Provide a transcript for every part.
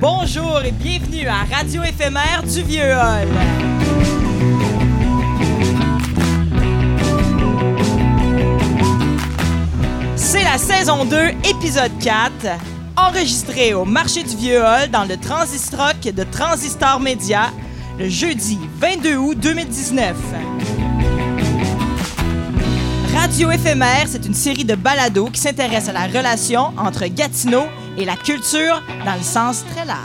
Bonjour et bienvenue à Radio éphémère du Vieux Hall. C'est la saison 2, épisode 4, enregistré au marché du Vieux Hall dans le Transistrock de Transistor Média le jeudi 22 août 2019. Radio éphémère, c'est une série de balados qui s'intéresse à la relation entre Gatineau et la culture dans le sens très large.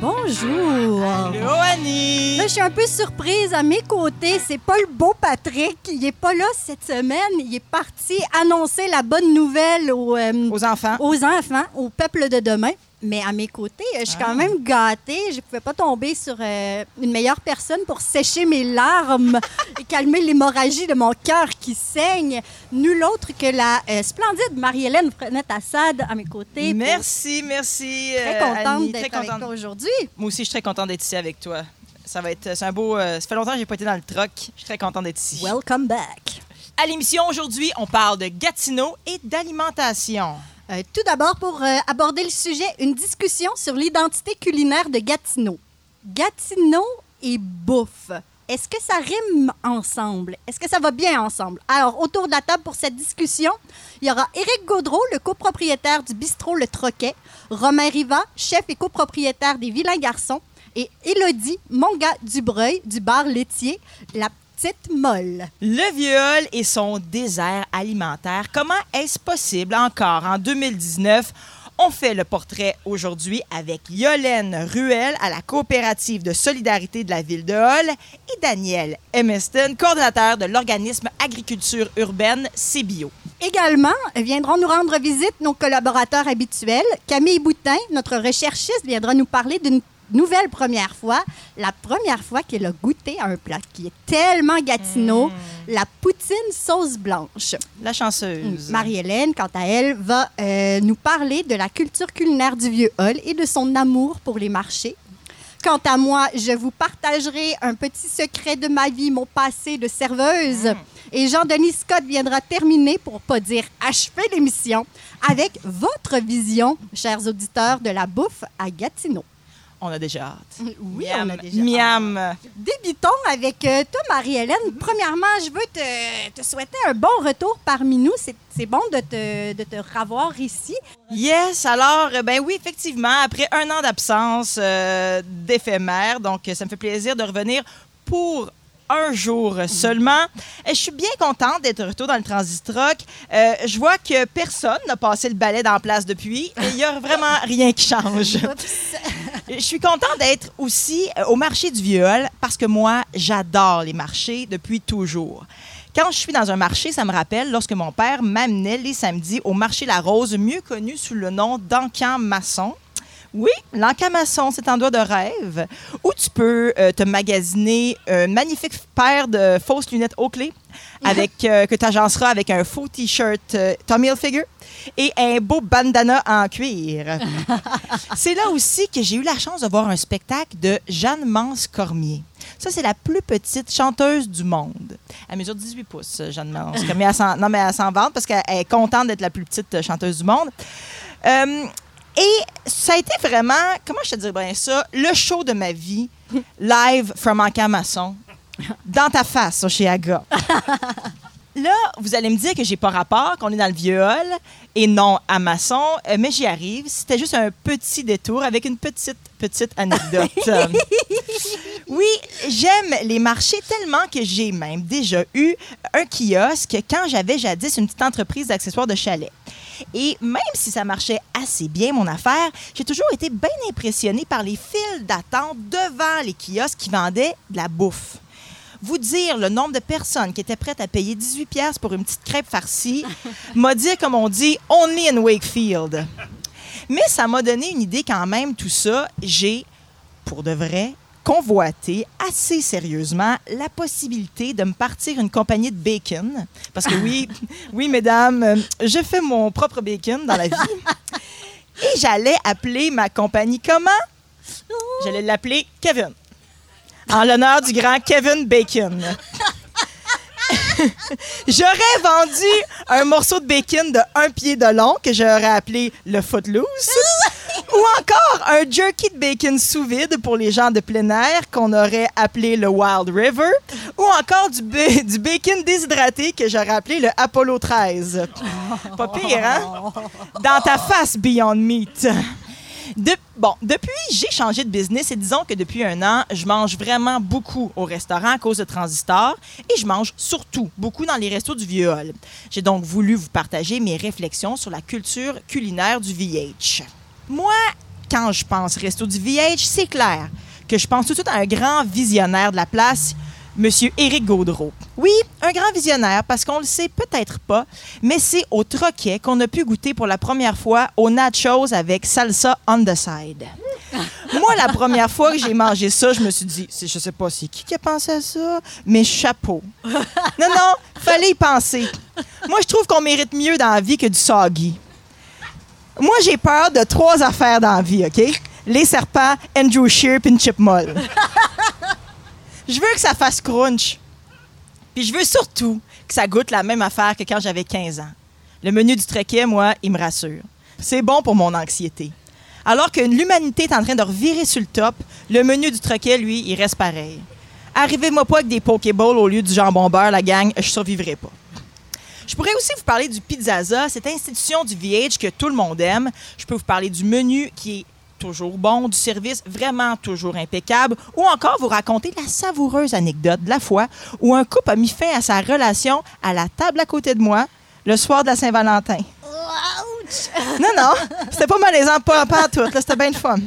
Bonjour. Allô, Annie! Là, je suis un peu surprise. À mes côtés, c'est pas le beau Patrick. Il est pas là cette semaine. Il est parti annoncer la bonne nouvelle aux, euh, Aux enfants. aux enfants, au peuple de demain. Mais à mes côtés, je suis Ah. quand même gâtée. Je pouvais pas tomber sur euh, une meilleure personne pour sécher mes larmes et calmer l'hémorragie de mon cœur qui saigne. Nul autre que la euh, splendide Marie-Hélène Frenette-Assad à mes côtés. pour- Merci, merci. Très euh, contente d'être avec toi aujourd'hui. Moi aussi, je suis très contente d'être ici avec toi. Ça va être, un beau. euh, ça fait longtemps que j'ai pas été dans le truck. Je suis très contente d'être ici. Welcome back. À l'émission aujourd'hui, on parle de Gatineau et d'alimentation. Euh, tout d'abord, pour euh, aborder le sujet, une discussion sur l'identité culinaire de Gatineau. Gatineau et bouffe. Est-ce que ça rime ensemble? Est-ce que ça va bien ensemble? Alors, autour de la table pour cette discussion, il y aura Éric Gaudreau, le copropriétaire du bistrot Le Troquet, Romain Riva, chef et copropriétaire des Vilains Garçons, et Élodie Monga Dubreuil du bar laitier La Petite Molle. Le viol et son désert alimentaire. Comment est-ce possible encore? En 2019? On fait le portrait aujourd'hui avec Yolène Ruel à la coopérative de solidarité de la ville de Hall et Daniel Emeston, coordonnateur de l'organisme Agriculture urbaine CBio. Également, viendront nous rendre visite nos collaborateurs habituels. Camille Boutin, notre recherchiste, viendra nous parler d'une nouvelle première fois. La première fois qu'elle a goûté à un plat qui est tellement gatineau, la poutine sauce blanche. La chanceuse. Marie-Hélène, quant à elle, va euh, nous parler de la culture culinaire du vieux hall et de son amour pour les marchés. Quant à moi, je vous partagerai un petit secret de ma vie, mon passé de serveuse. Et Jean-Denis Scott viendra terminer, pour pas dire achever l'émission, avec votre vision, chers auditeurs, de la bouffe à Gatineau. On a déjà hâte. Oui, Miam, on a déjà Miam. Débutons avec euh, toi, Marie-Hélène. Premièrement, je veux te, te souhaiter un bon retour parmi nous. C'est bon de te, de te revoir ici. Yes, alors, euh, ben oui, effectivement, après un an d'absence euh, d'éphémère, donc ça me fait plaisir de revenir pour un jour seulement. Je suis bien contente d'être de retour dans le Transistrock. Euh, je vois que personne n'a passé le balai dans la place depuis il n'y a vraiment rien qui change. Je suis contente d'être aussi euh, au marché du viol parce que moi, j'adore les marchés depuis toujours. Quand je suis dans un marché, ça me rappelle lorsque mon père m'amenait les samedis au marché La Rose, mieux connu sous le nom d'Encan Maçon. Oui, l'encamaçon, c'est un doigt de rêve où tu peux euh, te magasiner une magnifique paire de fausses lunettes Oakley avec, euh, que tu agenceras avec un faux T-shirt euh, Tommy Hilfiger et un beau bandana en cuir. c'est là aussi que j'ai eu la chance de voir un spectacle de Jeanne Mance Cormier. Ça, c'est la plus petite chanteuse du monde. Elle mesure 18 pouces, Jeanne Mance Cormier. Elle non, mais elle s'en vante parce qu'elle est contente d'être la plus petite chanteuse du monde. Euh, et ça a été vraiment, comment je te dirais bien ça, le show de ma vie, live from Encamaçon, dans ta face, chez Aga. Là, vous allez me dire que j'ai pas rapport, qu'on est dans le vieux hall et non à maçon, euh, mais j'y arrive. C'était juste un petit détour avec une petite, petite anecdote. Oui, j'aime les marchés tellement que j'ai même déjà eu un kiosque quand j'avais jadis une petite entreprise d'accessoires de chalet. Et même si ça marchait assez bien, mon affaire, j'ai toujours été bien impressionnée par les files d'attente devant les kiosques qui vendaient de la bouffe. Vous dire le nombre de personnes qui étaient prêtes à payer 18 pièces pour une petite crêpe farcie m'a dit, comme on dit, only in Wakefield. Mais ça m'a donné une idée quand même, tout ça. J'ai, pour de vrai, convoité assez sérieusement la possibilité de me partir une compagnie de bacon. Parce que oui, oui, mesdames, je fais mon propre bacon dans la vie. Et j'allais appeler ma compagnie comment? J'allais l'appeler Kevin. En l'honneur du grand Kevin Bacon. J'aurais vendu un morceau de bacon de un pied de long que j'aurais appelé le Footloose. Ou encore un jerky de bacon sous vide pour les gens de plein air qu'on aurait appelé le Wild River. Ou encore du, ba- du bacon déshydraté que j'aurais appelé le Apollo 13. Pas pire, hein? Dans ta face, Beyond Meat. De- bon, depuis, j'ai changé de business et disons que depuis un an, je mange vraiment beaucoup au restaurant à cause de Transistor et je mange surtout beaucoup dans les restos du Vieux-Hall. J'ai donc voulu vous partager mes réflexions sur la culture culinaire du VH. Moi, quand je pense resto du VH, c'est clair que je pense tout de suite à un grand visionnaire de la place, Monsieur Éric Gaudreau. Oui, un grand visionnaire, parce qu'on le sait peut-être pas, mais c'est au Troquet qu'on a pu goûter pour la première fois aux nachos avec salsa on the side. Moi, la première fois que j'ai mangé ça, je me suis dit, je sais pas c'est qui qui a pensé à ça, mais chapeau. Non, non, fallait y penser. Moi, je trouve qu'on mérite mieux dans la vie que du soggy. Moi, j'ai peur de trois affaires dans la vie, OK? Les serpents, Andrew Shear puis une chip molle. Je veux que ça fasse crunch. Puis je veux surtout que ça goûte la même affaire que quand j'avais 15 ans. Le menu du trequet, moi, il me rassure. C'est bon pour mon anxiété. Alors que l'humanité est en train de revirer sur le top, le menu du troquet, lui, il reste pareil. Arrivez-moi pas avec des Pokéballs au lieu du jambon beurre, la gang, je survivrai pas. Je pourrais aussi vous parler du Pizzaza, cette institution du VH que tout le monde aime. Je peux vous parler du menu qui est toujours bon, du service vraiment toujours impeccable, ou encore vous raconter la savoureuse anecdote de la fois où un couple a mis fin à sa relation à la table à côté de moi le soir de la Saint-Valentin. Non, non, c'était pas malaisant, pas, pas en tout, c'était bien le fun.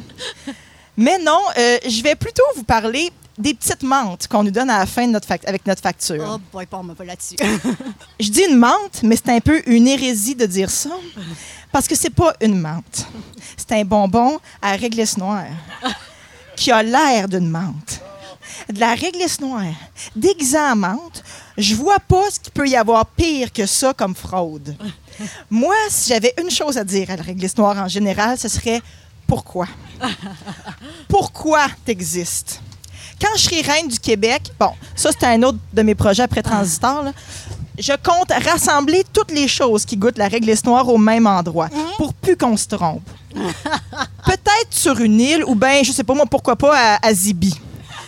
Mais non, euh, je vais plutôt vous parler des petites menthes qu'on nous donne à la fin de notre fac- avec notre facture. Oh boy, pas, on me pas là-dessus. Je dis une menthe, mais c'est un peu une hérésie de dire ça. Parce que c'est pas une menthe. C'est un bonbon à réglisse noire qui a l'air d'une menthe. De la réglisse noire déguisée en menthe, je vois pas ce qu'il peut y avoir pire que ça comme fraude. Moi, si j'avais une chose à dire à la réglisse noire en général, ce serait pourquoi? Pourquoi t'existes? Quand je serai reine du Québec, bon, ça c'est un autre de mes projets après Transistor, là, je compte rassembler toutes les choses qui goûtent la réglisse noire au même endroit pour plus qu'on se trompe. Peut-être sur une île ou bien, je sais pas moi, pourquoi pas à, à Zibi.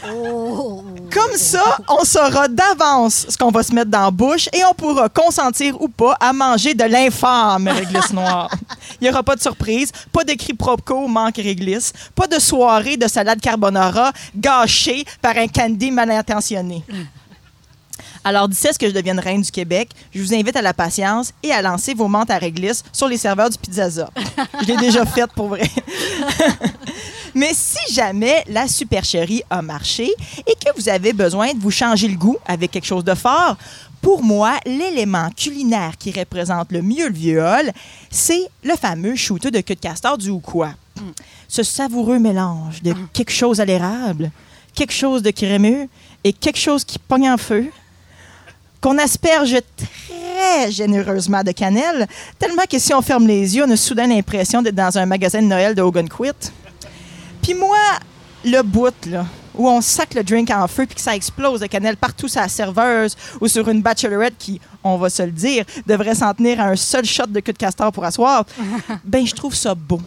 Oh. Comme ça, on saura d'avance ce qu'on va se mettre dans la bouche et on pourra consentir ou pas à manger de l'infâme réglisse noire. Il n'y aura pas de surprise, pas de cri propco manque réglisse, pas de soirée de salade carbonara gâchée par un candy mal intentionné. Alors, d'ici à ce que je devienne reine du Québec, je vous invite à la patience et à lancer vos menthes à réglisse sur les serveurs du Pizzaza. Je l'ai déjà faite pour vrai. Mais si jamais la supercherie a marché et que vous avez besoin de vous changer le goût avec quelque chose de fort, pour moi, l'élément culinaire qui représente le mieux le viol, c'est le fameux shooter de queue de castor du ou quoi. Ce savoureux mélange de quelque chose à l'érable, quelque chose de crémeux et quelque chose qui pogne en feu, qu'on asperge très généreusement de cannelle, tellement que si on ferme les yeux, on a soudain l'impression d'être dans un magasin de Noël de Hogan Quit. Puis moi, le bout, là, où on sac le drink en feu puis que ça explose de cannelle partout sur la serveuse ou sur une bachelorette qui, on va se le dire, devrait s'en tenir à un seul shot de queue de castor pour asseoir, ben je trouve ça beau.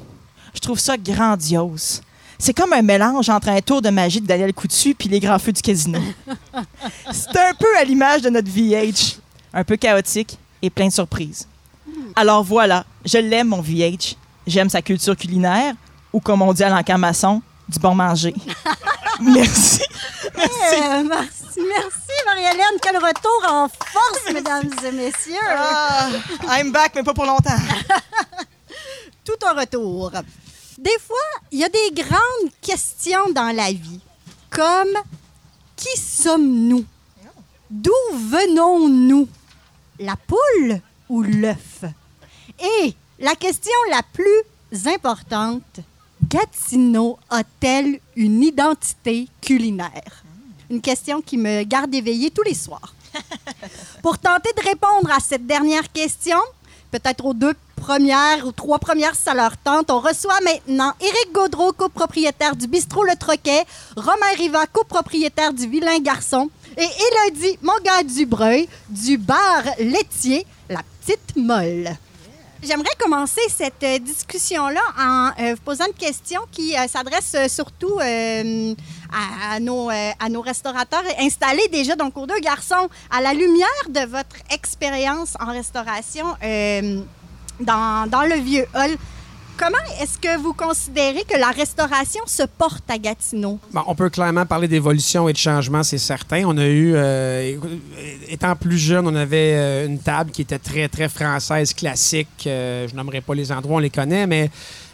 Je trouve ça grandiose. C'est comme un mélange entre un tour de magie de Daniel Coutu puis les grands feux du casino. C'est un peu à l'image de notre VH. Un peu chaotique et plein de surprises. Alors voilà, je l'aime, mon VH. J'aime sa culture culinaire, ou comme on dit à l'encan maçon, du bon manger. Merci. Euh, merci, merci Marie-Hélène. Quel retour en force, mesdames et messieurs. Ah, I'm back, mais pas pour longtemps. Tout un retour. Des fois, il y a des grandes questions dans la vie, comme qui sommes-nous? D'où venons-nous? La poule ou l'œuf? Et la question la plus importante, Gatineau a-t-elle une identité culinaire? Une question qui me garde éveillée tous les soirs. Pour tenter de répondre à cette dernière question, peut-être aux deux premières ou trois premières, si ça tente, on reçoit maintenant Éric Gaudreau, copropriétaire du Bistrot Le Troquet, Romain Riva, copropriétaire du Vilain Garçon, et Élodie Mongat Dubreuil du bar laitier La Petite Molle. J'aimerais commencer cette euh, discussion-là en euh, posant une question qui euh, s'adresse surtout à, nos, euh, à nos restaurateurs installés déjà le cours deux garçons. À la lumière de votre expérience en restauration euh, dans, dans le vieux hall, comment est-ce que vous considérez que la restauration se porte à Gatineau? Bon, on peut clairement parler d'évolution et de changement, c'est certain. On a eu, euh, étant plus jeune, on avait euh, une table qui était très, très française, classique. Je nommerai pas les endroits, on les connaît, mais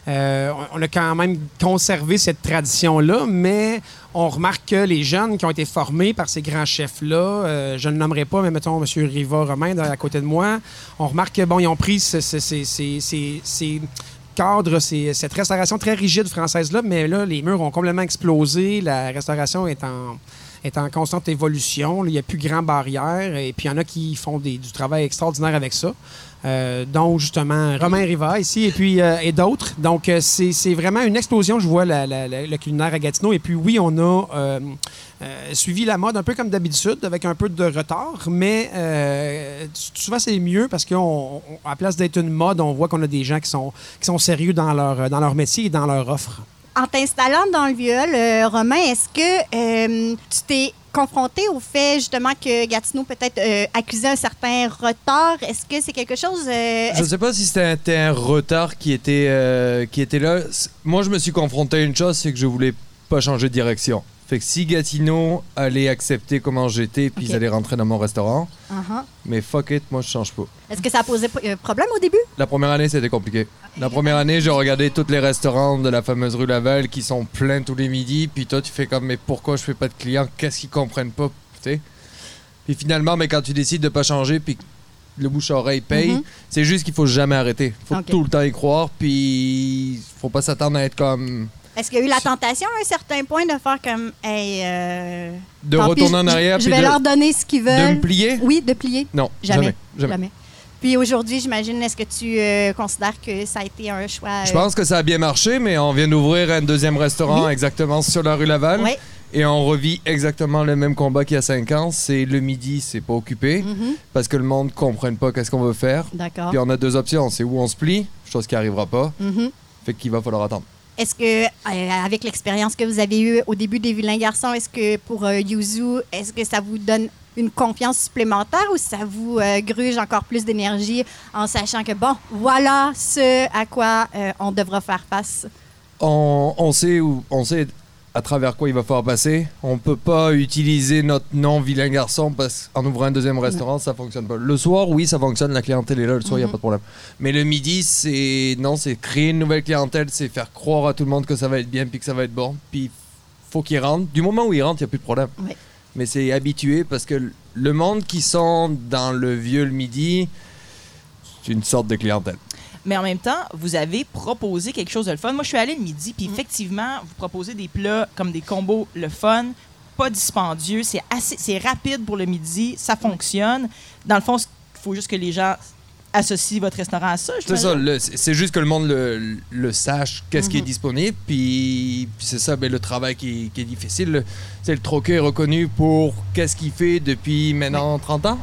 euh, on- a quand même conservé cette tradition-là, mais on remarque que les jeunes qui ont été formés par ces grands chefs-là, euh, je ne nommerai pas, mais mettons M. Riva Romain à côté de moi, on remarque que bon, ils ont pris ce- ce- ces- ces- ces- ces cadre, c'est cette restauration très rigide française-là, mais là, les murs ont complètement explosé. La restauration est en, constante évolution. Il n'y a plus grand barrière. Et puis, il y en a qui font du travail extraordinaire avec ça. Euh, dont justement Romain Riva ici et puis euh, et d'autres. Donc euh, c'est vraiment une explosion, je vois le culinaire à Gatineau. Et puis oui, on a euh, suivi la mode un peu comme d'habitude, avec un peu de retard, mais souvent c'est mieux parce qu'à place d'être une mode, on voit qu'on a des gens qui sont, qui sont sérieux dans leur, dans leur métier et dans leur offre. En t'installant dans le euh, Romain, est-ce que tu t'es confronté au fait justement que Gatineau peut-être euh, accusait un certain retard? Est-ce que c'est quelque chose... euh, Je ne sais pas si c'était un, retard qui était, euh, qui était là. Moi, je me suis confronté à une chose, c'est que je voulais pas changer de direction. Fait que si Gatineau allait accepter comment j'étais, puis Ok. ils allaient rentrer dans mon restaurant, uh-huh. mais fuck it, moi je change pas. Est-ce que ça a posé euh, problème au début? La première année, c'était compliqué. La première année, j'ai regardé tous les restaurants de la fameuse rue Laval qui sont pleins tous les midis, puis toi, tu fais comme, mais pourquoi je fais pas de clients? Qu'est-ce qu'ils comprennent pas sais? Puis finalement, mais quand tu décides de pas changer, puis le bouche-oreille paye, Mhm. c'est juste qu'il faut jamais arrêter. faut tout le temps y croire, puis faut pas s'attendre à être comme. Est-ce qu'il y a eu la tentation à un certain point de faire comme... Hey, euh, de retourner en je- arrière, Je puis vais de, leur donner ce qu'ils de veulent. me plier? Oui, de plier. Non, Jamais. jamais. jamais. Jamais. Puis aujourd'hui, j'imagine, est-ce que tu euh, considères que ça a été un choix... Je pense que ça a bien marché, mais on vient d'ouvrir un deuxième restaurant Oui. exactement sur la rue Laval. Oui. Et on revit exactement le même combat qu'il y a 5 ans. C'est le midi, c'est pas occupé. Mhm. Parce que le monde ne comprenne pas qu'est-ce qu'on veut faire. D'accord. Puis on a deux options. C'est où on se plie, chose qui arrivera pas. Mhm. Fait qu'il va falloir attendre. Est-ce que, euh, avec l'expérience que vous avez eue au début des Vilains Garçons, est-ce que pour euh, Yuzu, est-ce que ça vous donne une confiance supplémentaire ou ça vous euh, gruge encore plus d'énergie en sachant que, bon, voilà ce à quoi on devra faire face? On sait où, on sait à travers quoi il va falloir passer. On peut pas utiliser notre nom vilain garçon parce qu'en ouvrant un deuxième restaurant, ça fonctionne pas. Le soir, oui, ça fonctionne, la clientèle est là, le soir, il y a Mhm. pas de problème. Mais le midi, c'est non, c'est créer une nouvelle clientèle, c'est faire croire à tout le monde que ça va être bien puis que ça va être bon. Puis faut qu'ils rentrent. Du moment où ils rentrent, il y a plus de problème. Mais c'est habitué parce que le monde qui sont dans le vieux le midi, c'est une sorte de clientèle. Mais en même temps, vous avez proposé quelque chose de le fun. Moi, je suis allée le midi, puis effectivement, vous proposez des plats comme des combos le fun, pas dispendieux, c'est assez, c'est rapide pour le midi, ça fonctionne. Dans le fond, il faut juste que les gens associent votre restaurant à ça. C'est ça, le- c'est juste que le monde le, le sache, qu'est-ce qui est Mhm. disponible, puis, puis c'est ça, ben, le travail qui, est- qui est difficile. le- C'est le troquet est reconnu pour qu'est-ce qu'il fait depuis maintenant 30 ans?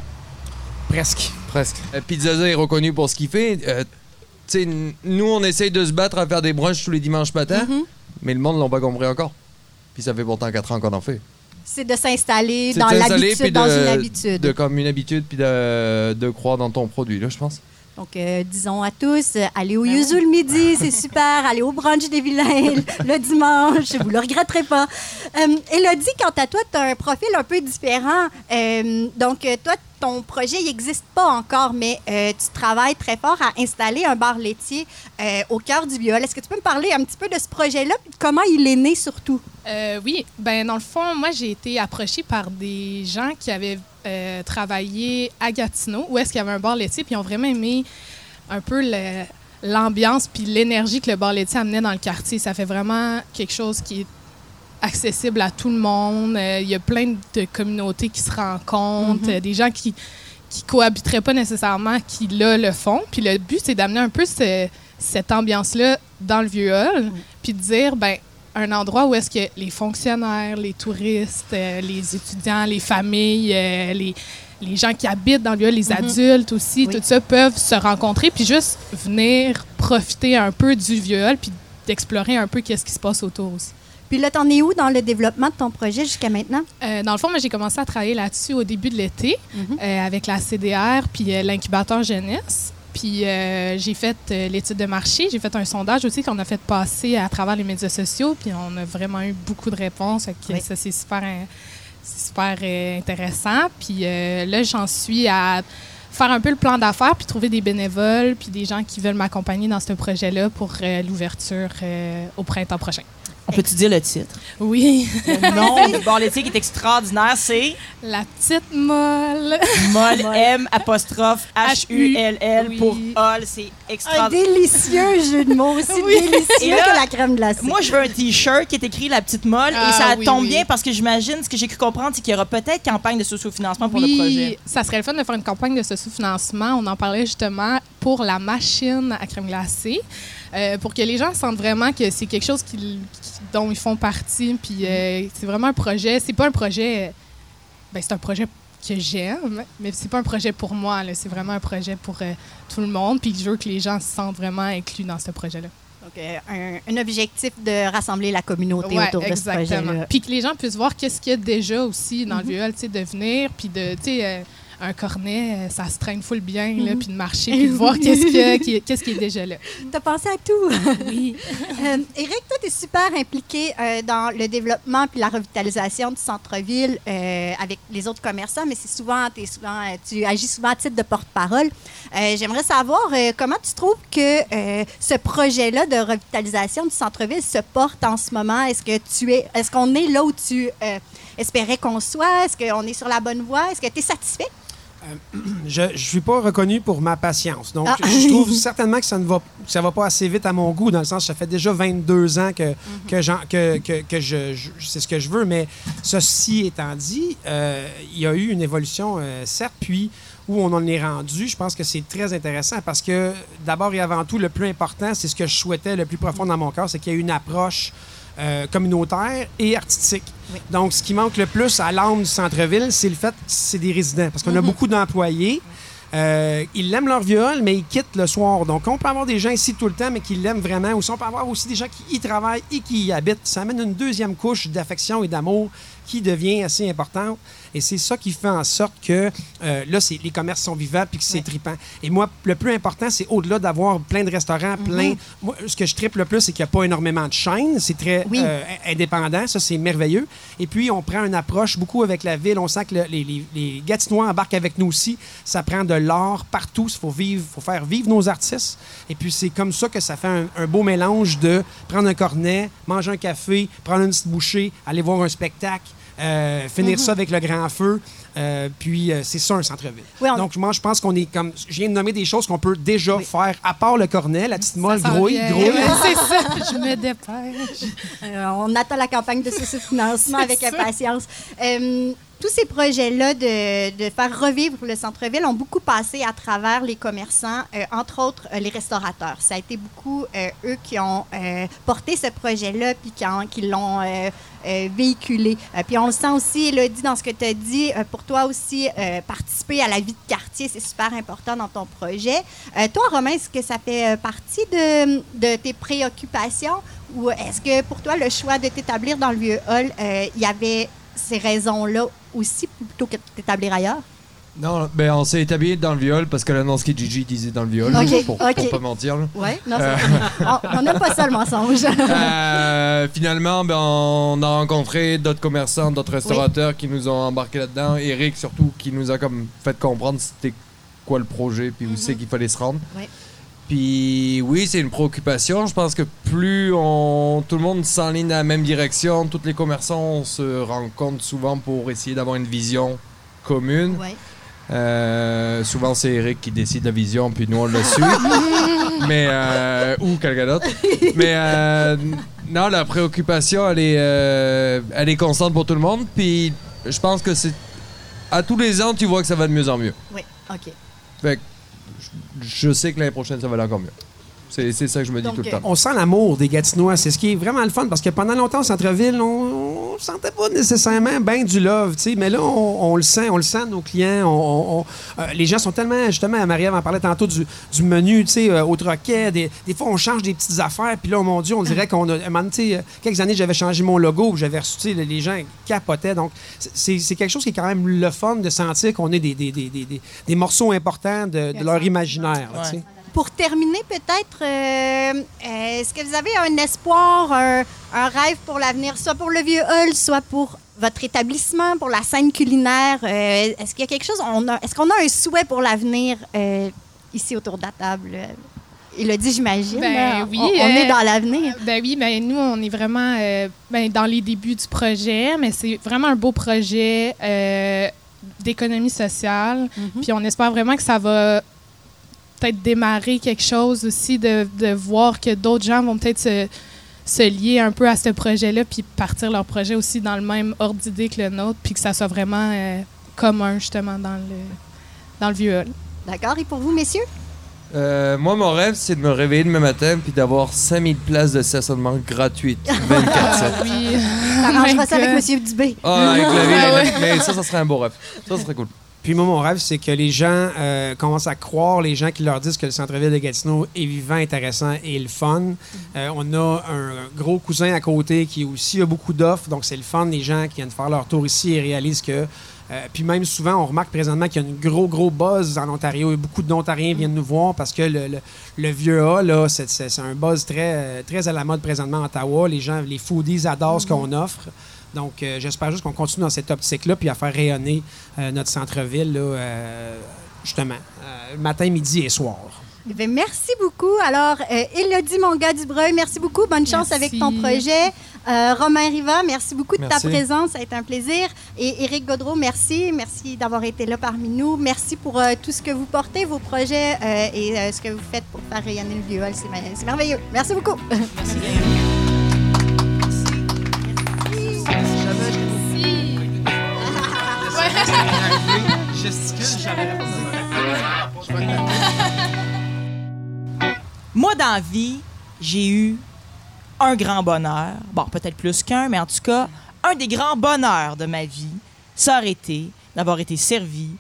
Presque. Presque. Euh, Pizzaza est reconnu pour ce qu'il fait. Euh, tu sais, n- nous, on essaye de se battre à faire des brunchs tous les dimanches matins, Mhm. mais le monde l'a pas compris encore. Puis ça fait pourtant 4 ans qu'on en fait. C'est de s'installer dans de s'installer, l'habitude, dans de- une habitude. De comme une habitude, puis de, de croire dans ton produit, là, je pense. Donc, euh, disons à tous, euh, allez au Ben Yuzu le midi, c'est super. Allez au brunch des vilains le dimanche, vous le regretterez pas. Euh, Elodie, quant à toi, tu as un profil un peu différent. Euh, donc, toi, ton projet n'existe pas encore, mais euh, tu travailles très fort à installer un bar laitier euh, au cœur du viol. Est-ce que tu peux me parler un petit peu de ce projet-là comment il est né surtout? Euh, oui, ben dans le fond, moi j'ai été approchée par des gens qui avaient travaillé à Gatineau, où est-ce qu'il y avait un bar laitier, puis ils ont vraiment aimé un peu l'ambiance puis l'énergie que le bar laitier amenait dans le quartier. Ça fait vraiment quelque chose qui est accessible à tout le monde. Euh, Il y a plein de communautés qui se rencontrent, Mhm. euh, des gens qui qui cohabiteraient pas nécessairement, qui là le font. Puis le but, c'est d'amener un peu ce- cette ambiance-là dans le vieux hall, puis de dire, ben un endroit où est-ce que les fonctionnaires, les touristes, euh, les étudiants, les familles, euh, les, les gens qui habitent dans le lieu, les adultes aussi, Oui. tout ça, peuvent se rencontrer puis juste venir profiter un peu du viol puis d'explorer un peu qu'est-ce qui se passe autour aussi. Puis là, t'en es où dans le développement de ton projet jusqu'à maintenant? Euh, dans le fond, moi, j'ai commencé à travailler là-dessus au début de l'été Mhm. euh, avec la CDR puis euh, l'incubateur jeunesse. Puis j'ai fait l'étude de marché, j'ai fait un sondage aussi qu'on a fait passer à travers les médias sociaux, puis on a vraiment eu beaucoup de réponses. fait que Oui. Ça, c'est super, c'est super intéressant. Puis là, j'en suis à faire un peu le plan d'affaires, puis trouver des bénévoles, puis des gens qui veulent m'accompagner dans ce projet-là pour l'ouverture au printemps prochain. On peut-tu dire le titre? Oui, Le nom du bar laitier qui est extraordinaire, c'est? La petite molle. Moll M apostrophe H U L L Oui. pour Hall. C'est Un extraordinaire. délicieux jeu de mots, aussi Oui. délicieux là, que la crème glacée. Moi, je veux un T-shirt qui est écrit La Petite Molle et Ah, ça oui, tombe oui. bien parce que j'imagine, ce que j'ai cru comprendre, c'est qu'il y aura peut-être campagne de socio-financement pour oui, le projet. ça serait le fun de faire une campagne de sous-financement. On en parlait justement pour la machine à crème glacée, euh, pour que les gens sentent vraiment que c'est quelque chose qui- qui- dont ils font partie. Puis euh, c'est vraiment un projet. C'est pas un projet. Ben, c'est un projet que j'aime, mais c'est pas un projet pour moi. C'est vraiment un projet pour euh, tout le monde. Puis je veux que les gens se sentent vraiment inclus dans ce projet-là. Donc, euh, un, un objectif de rassembler la communauté Ouais, autour de ce projet-là. Puis que les gens puissent voir qu'est-ce qu'il y a déjà aussi dans Mhm. le tu sais, de venir, puis de, tu sais, euh, un cornet, euh, ça se traîne full bien, là, Mhm. puis de marcher, puis de voir qu'est-ce qui, est déjà là. T'as pensé à tout. Oui. Euh, Éric, toi, tu es super impliqué euh, dans le développement puis la revitalisation du centre-ville euh, avec les autres commerçants, mais c'est souvent, tu agis souvent à titre de porte-parole. J'aimerais savoir comment tu trouves que ce projet-là de revitalisation du centre-ville se porte en ce moment? Est-ce que tu es, est-ce qu'on est là où tu espérais qu'on soit? Est-ce qu'on est sur la bonne voie? Est-ce que tu es satisfait? Je ne suis pas reconnu pour ma patience. Donc, Ah. je trouve certainement que ça ne va, que ça va pas assez vite à mon goût, dans le sens que ça fait déjà 22 ans que, que, j'en- que, que, que je, je- c'est ce que je veux. Mais ceci étant dit, euh, il y a eu une évolution, euh, certes, puis où on en est rendu, je pense que c'est très intéressant parce que d'abord et avant tout, le plus important, c'est ce que je souhaitais le plus profond dans mon cœur, c'est qu'il y ait une approche euh, communautaire et artistique. Oui. Donc, ce qui manque le plus à l'âme du centre-ville, c'est le fait que c'est des résidents. Parce qu'on a beaucoup d'employés. Euh, ils aiment leur viol, mais ils quittent le soir. Donc, on peut avoir des gens ici tout le temps, mais qui l'aiment vraiment. Ou si on peut avoir aussi des gens qui y travaillent et qui y habitent. Ça amène une deuxième couche d'affection et d'amour qui devient assez importante. Et c'est ça qui fait en sorte que euh, là, les commerces sont vivants puis que c'est Ouais. trippant. Et moi, le plus important, c'est au-delà d'avoir plein de restaurants, plein. Moi, ce que je trippe le plus, c'est qu'il n'y a pas énormément de chaînes. C'est très Oui. euh, indépendant. Ça, c'est merveilleux. Et puis, on prend une approche beaucoup avec la ville. On sent que le- les, les, les Gatinois embarquent avec nous aussi. Ça prend de l'art partout. Il faut, vivre, faut faire vivre nos artistes. Et puis, c'est comme ça que ça fait un, un beau mélange de prendre un cornet, manger un café, prendre une petite bouchée, aller voir un spectacle, euh, finir ça avec le grand feu. Euh, puis, euh, c'est ça un centre-ville. Oui, on- Donc, moi, je pense qu'on est comme. Je viens de nommer des choses qu'on peut déjà Oui. faire, à part le cornet, la petite molle grouille, grouille. C'est ça, je me dépêche. Euh, on attend la campagne de sous-financement C'est avec ça. impatience. Tous ces projets-là de, de faire revivre le centre-ville ont beaucoup passé à travers les commerçants, euh, entre autres euh, les restaurateurs. Ça a été beaucoup euh, eux qui ont porté ce projet-là puis qui, l'ont véhiculé. Puis on le sent aussi, Elodie, dans ce que tu as dit, pour toi aussi, participer à la vie de quartier, c'est super important dans ton projet. Toi, Romain, est-ce que ça fait partie de, de tes préoccupations ou est-ce que pour toi, le choix de t'établir dans le vieux hall, il y avait ces raisons-là aussi plutôt que de t'établir ailleurs? Non, ben on s'est établi dans le viol parce que l'annonce qui Gigi disait dans le viol, Ok, pour, ok. pour pas mentir. là. Oui, non, c'est- on- on n'aime pas ça le mensonge. Euh, finalement, ben, on a rencontré d'autres commerçants, d'autres restaurateurs qui nous ont embarqués là-dedans. Eric, surtout, qui nous a comme fait comprendre c'était quoi le projet puis où Mhm. c'est qu'il fallait se rendre. Ouais. Puis oui, c'est une préoccupation. Je pense que plus on, tout le monde s'enligne dans la même direction, tous les commerçants se rencontrent souvent pour essayer d'avoir une vision commune. Ouais. Euh, souvent, c'est Eric qui décide la vision, puis nous, on le suit. Mais, euh, ou quelqu'un d'autre. Mais, euh, non, la préoccupation, elle est, elle est constante pour tout le monde. Puis, je pense que c'est. À tous les ans, tu vois que ça va de mieux en mieux. Oui, OK. Fait je, sais que l'année prochaine, ça va aller encore mieux. C'est c'est ça que je me dis Donc, tout le temps. On sent l'amour des Gatinois. C'est ce qui est vraiment le fun parce que pendant longtemps, au centre-ville, on, on sentait pas nécessairement bien du love, tu sais. Mais là, on, on le sent, on le sent de nos clients. On, on- euh, les gens sont tellement, justement, Marie-Ève en parlait tantôt du, du menu, tu sais, euh, au troquet. Des, des fois, on change des petites affaires, puis là, oh mon Dieu, on dirait qu'on a. un moment donné, tu sais, euh, quelques années, j'avais changé mon logo, j'avais reçu, tu sais, les gens capotaient. Donc, c'est c'est quelque chose qui est quand même le fun de sentir qu'on est des, des, des, des, des- des morceaux importants de, de leur imaginaire, là, tu sais. Ouais. Pour terminer, peut-être, euh, euh, est-ce que vous avez un espoir, un, un rêve pour l'avenir, soit pour le Vieux Hall, soit pour votre établissement, pour la scène culinaire? Euh, est-ce qu'il y a quelque chose, on a- est-ce qu'on a un souhait pour l'avenir euh, ici autour de la table? Il a dit, j'imagine. Ben oui, on, on est dans l'avenir. Ben oui, ben nous, on est vraiment ben, dans les débuts du projet, mais c'est vraiment un beau projet d'économie sociale. Mhm. Puis on espère vraiment que ça va peut-être démarrer quelque chose aussi, de, de voir que d'autres gens vont peut-être se, se lier un peu à ce projet-là, puis partir leur projet aussi dans le même ordre d'idée que le nôtre, puis que ça soit vraiment euh, commun, justement, dans le, dans le vieux hall. D'accord. Et pour vous, messieurs? Euh, moi, mon rêve, c'est de me réveiller demain matin puis d'avoir 5000 places de stationnement gratuites 24-7. Oui. T'arrangeras ça my avec. M. Dubé. Ah, avec la ville, Ah mais ça, ça serait un beau rêve. Ça, ça serait cool. Puis moi, mon rêve, c'est que les gens euh, commencent à croire, les gens qui leur disent que le centre-ville de Gatineau est vivant, intéressant et le fun. Euh, on a un gros cousin à côté qui aussi a beaucoup d'offres, donc c'est le fun. Les gens qui viennent faire leur tour ici et réalisent que... euh, puis même souvent, on remarque présentement qu'il y a une gros, gros buzz en Ontario et beaucoup d'Ontariens viennent nous voir parce que le, le- le vieux A, là, c'est, un buzz très, très à la mode présentement à Ottawa. Les gens, les foodies adorent ce qu'on offre. Donc, euh, j'espère juste qu'on continue dans cette optique-là puis à faire rayonner euh, notre centre-ville, là, euh, justement, euh, matin, midi et soir. Eh bien, merci beaucoup. Alors, euh, Élodie Monga Dubreuil, merci beaucoup. Bonne chance Merci. avec ton projet. Euh, Romain Riva, merci beaucoup de ta Merci. présence. Ça a été un plaisir. Et Éric Godreau, merci. Merci d'avoir été là parmi nous. Merci pour euh, tout ce que vous portez, vos projets euh, et euh, ce que vous faites pour faire rayonner le vieux hall. C'est mer- C'est merveilleux. Merci beaucoup. Moi, dans la vie, j'ai eu un grand bonheur. Bon, peut-être plus qu'un, mais en tout cas, un des grands bonheurs de ma vie, ça aurait été d'avoir été servi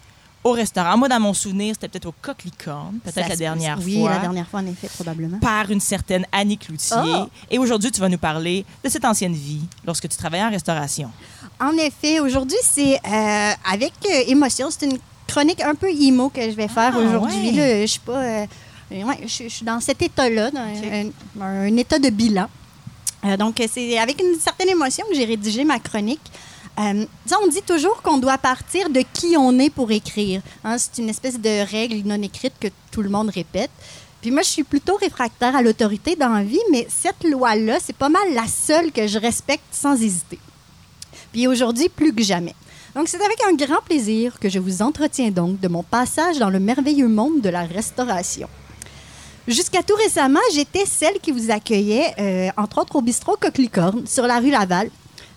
au restaurant. Moi, dans mon souvenir, c'était peut-être au Coquelicorne, peut-être Ça la dernière oui, fois. la dernière fois, en effet, probablement. par une certaine Annie Cloutier. Oh! Et aujourd'hui, tu vas nous parler de cette ancienne vie lorsque tu travaillais en restauration. En effet, aujourd'hui, c'est euh, avec euh, émotion. C'est une chronique un peu emo que je vais faire Ah, aujourd'hui. ouais. Je suis pas. euh, ouais, je, je suis dans cet état-là, un, un état de bilan. Euh, donc, c'est avec une certaine émotion que j'ai rédigé ma chronique. Euh, on dit toujours qu'on doit partir de qui on est pour écrire. hein. c'est une espèce de règle non écrite que tout le monde répète. Puis moi, je suis plutôt réfractaire à l'autorité dans la vie, mais cette loi-là, c'est pas mal la seule que je respecte sans hésiter. Puis aujourd'hui, plus que jamais. Donc, c'est avec un grand plaisir que je vous entretiens donc de mon passage dans le merveilleux monde de la restauration. Jusqu'à tout récemment, j'étais celle qui vous accueillait, euh, entre autres au bistrot Coquelicorne, sur la rue Laval,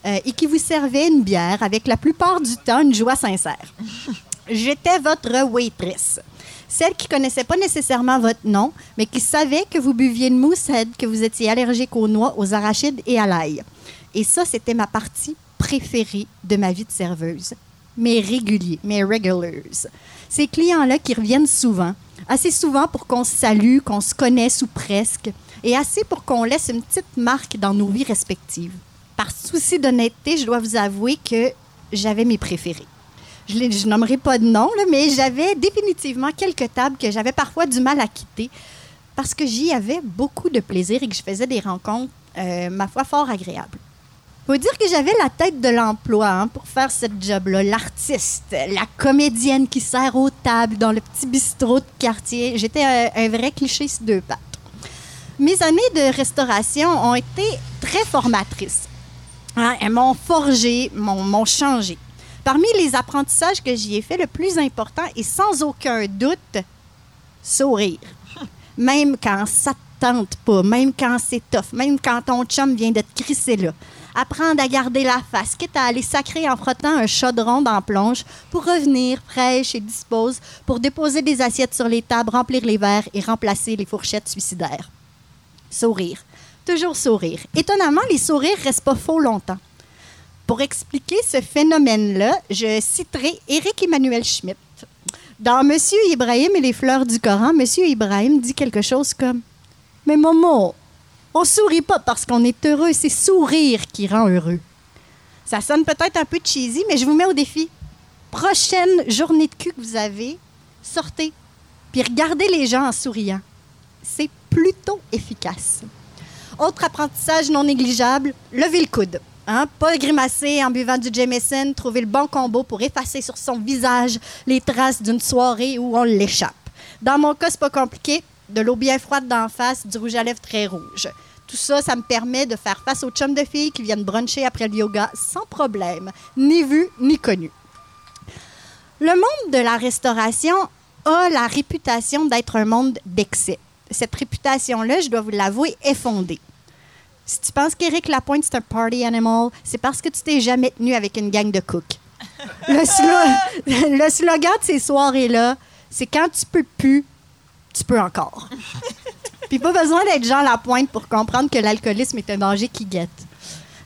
euh, et qui vous servait une bière avec la plupart du temps une joie sincère. J'étais votre waitress. Celle qui connaissait pas nécessairement votre nom, mais qui savait que vous buviez une moussette, que vous étiez allergique aux noix, aux arachides et à l'ail. Et ça, c'était ma partie préférée de ma vie de serveuse. Mes réguliers, mes regulars. Ces clients-là qui reviennent souvent, assez souvent pour qu'on se salue, qu'on se connaisse ou presque, et assez pour qu'on laisse une petite marque dans nos vies respectives. Par souci d'honnêteté, je dois vous avouer que j'avais mes préférés. Je ne je nommerai pas de nom, mais j'avais définitivement quelques tables que j'avais parfois du mal à quitter parce que j'y avais beaucoup de plaisir et que je faisais des rencontres, euh, ma foi, fort agréables. Faut dire que j'avais la tête de l'emploi hein, pour faire cette job-là. L'artiste, la comédienne qui sert aux tables dans le petit bistrot de quartier. J'étais un, un vrai cliché sur deux pattes. Mes années de restauration ont été très formatrices. Hein, elles m'ont forgé, m'ont changé. Parmi les apprentissages que j'y ai fait, le plus important et sans aucun doute, sourire. Même quand ça te tente pas, même quand c'est tough, même quand ton chum vient de te crisser là. Apprendre à garder la face, quitte à aller sacrer en frottant un chaudron dans plonge pour revenir fraîche et dispose pour déposer des assiettes sur les tables, remplir les verres et remplacer les fourchettes suicidaires. Sourire. Toujours sourire. Étonnamment, les sourires restent pas faux longtemps. Pour expliquer ce phénomène-là, je citerai Éric Emmanuel Schmitt. Dans Monsieur Ibrahim et les fleurs du Coran, Monsieur Ibrahim dit quelque chose comme Mais Momo, on sourit pas parce qu'on est heureux, c'est sourire qui rend heureux. Ça sonne peut-être un peu cheesy, mais je vous mets au défi. Prochaine journée de cul que vous avez, sortez, puis regardez les gens en souriant. C'est plutôt efficace. Autre apprentissage non négligeable, levez le coude. Hein? Pas grimacer en buvant du Jameson, trouver le bon combo pour effacer sur son visage les traces d'une soirée où on l'échappe. Dans mon cas, c'est pas compliqué. De l'eau bien froide d'en face, du rouge à lèvres très rouge. Tout ça, ça me permet de faire face aux chums de filles qui viennent bruncher après le yoga sans problème, ni vu ni connu. Le monde de la restauration a la réputation d'être un monde d'excès. Cette réputation-là, je dois vous l'avouer, est fondée. Si tu penses qu'Éric Lapointe, c'est un party animal, c'est parce que tu t'es jamais tenu avec une gang de cooks. Le, le slogan de ces soirées-là, c'est quand tu peux plus, tu peux encore. Puis pas besoin d'être Jean Lapointe pour comprendre que l'alcoolisme est un danger qui guette.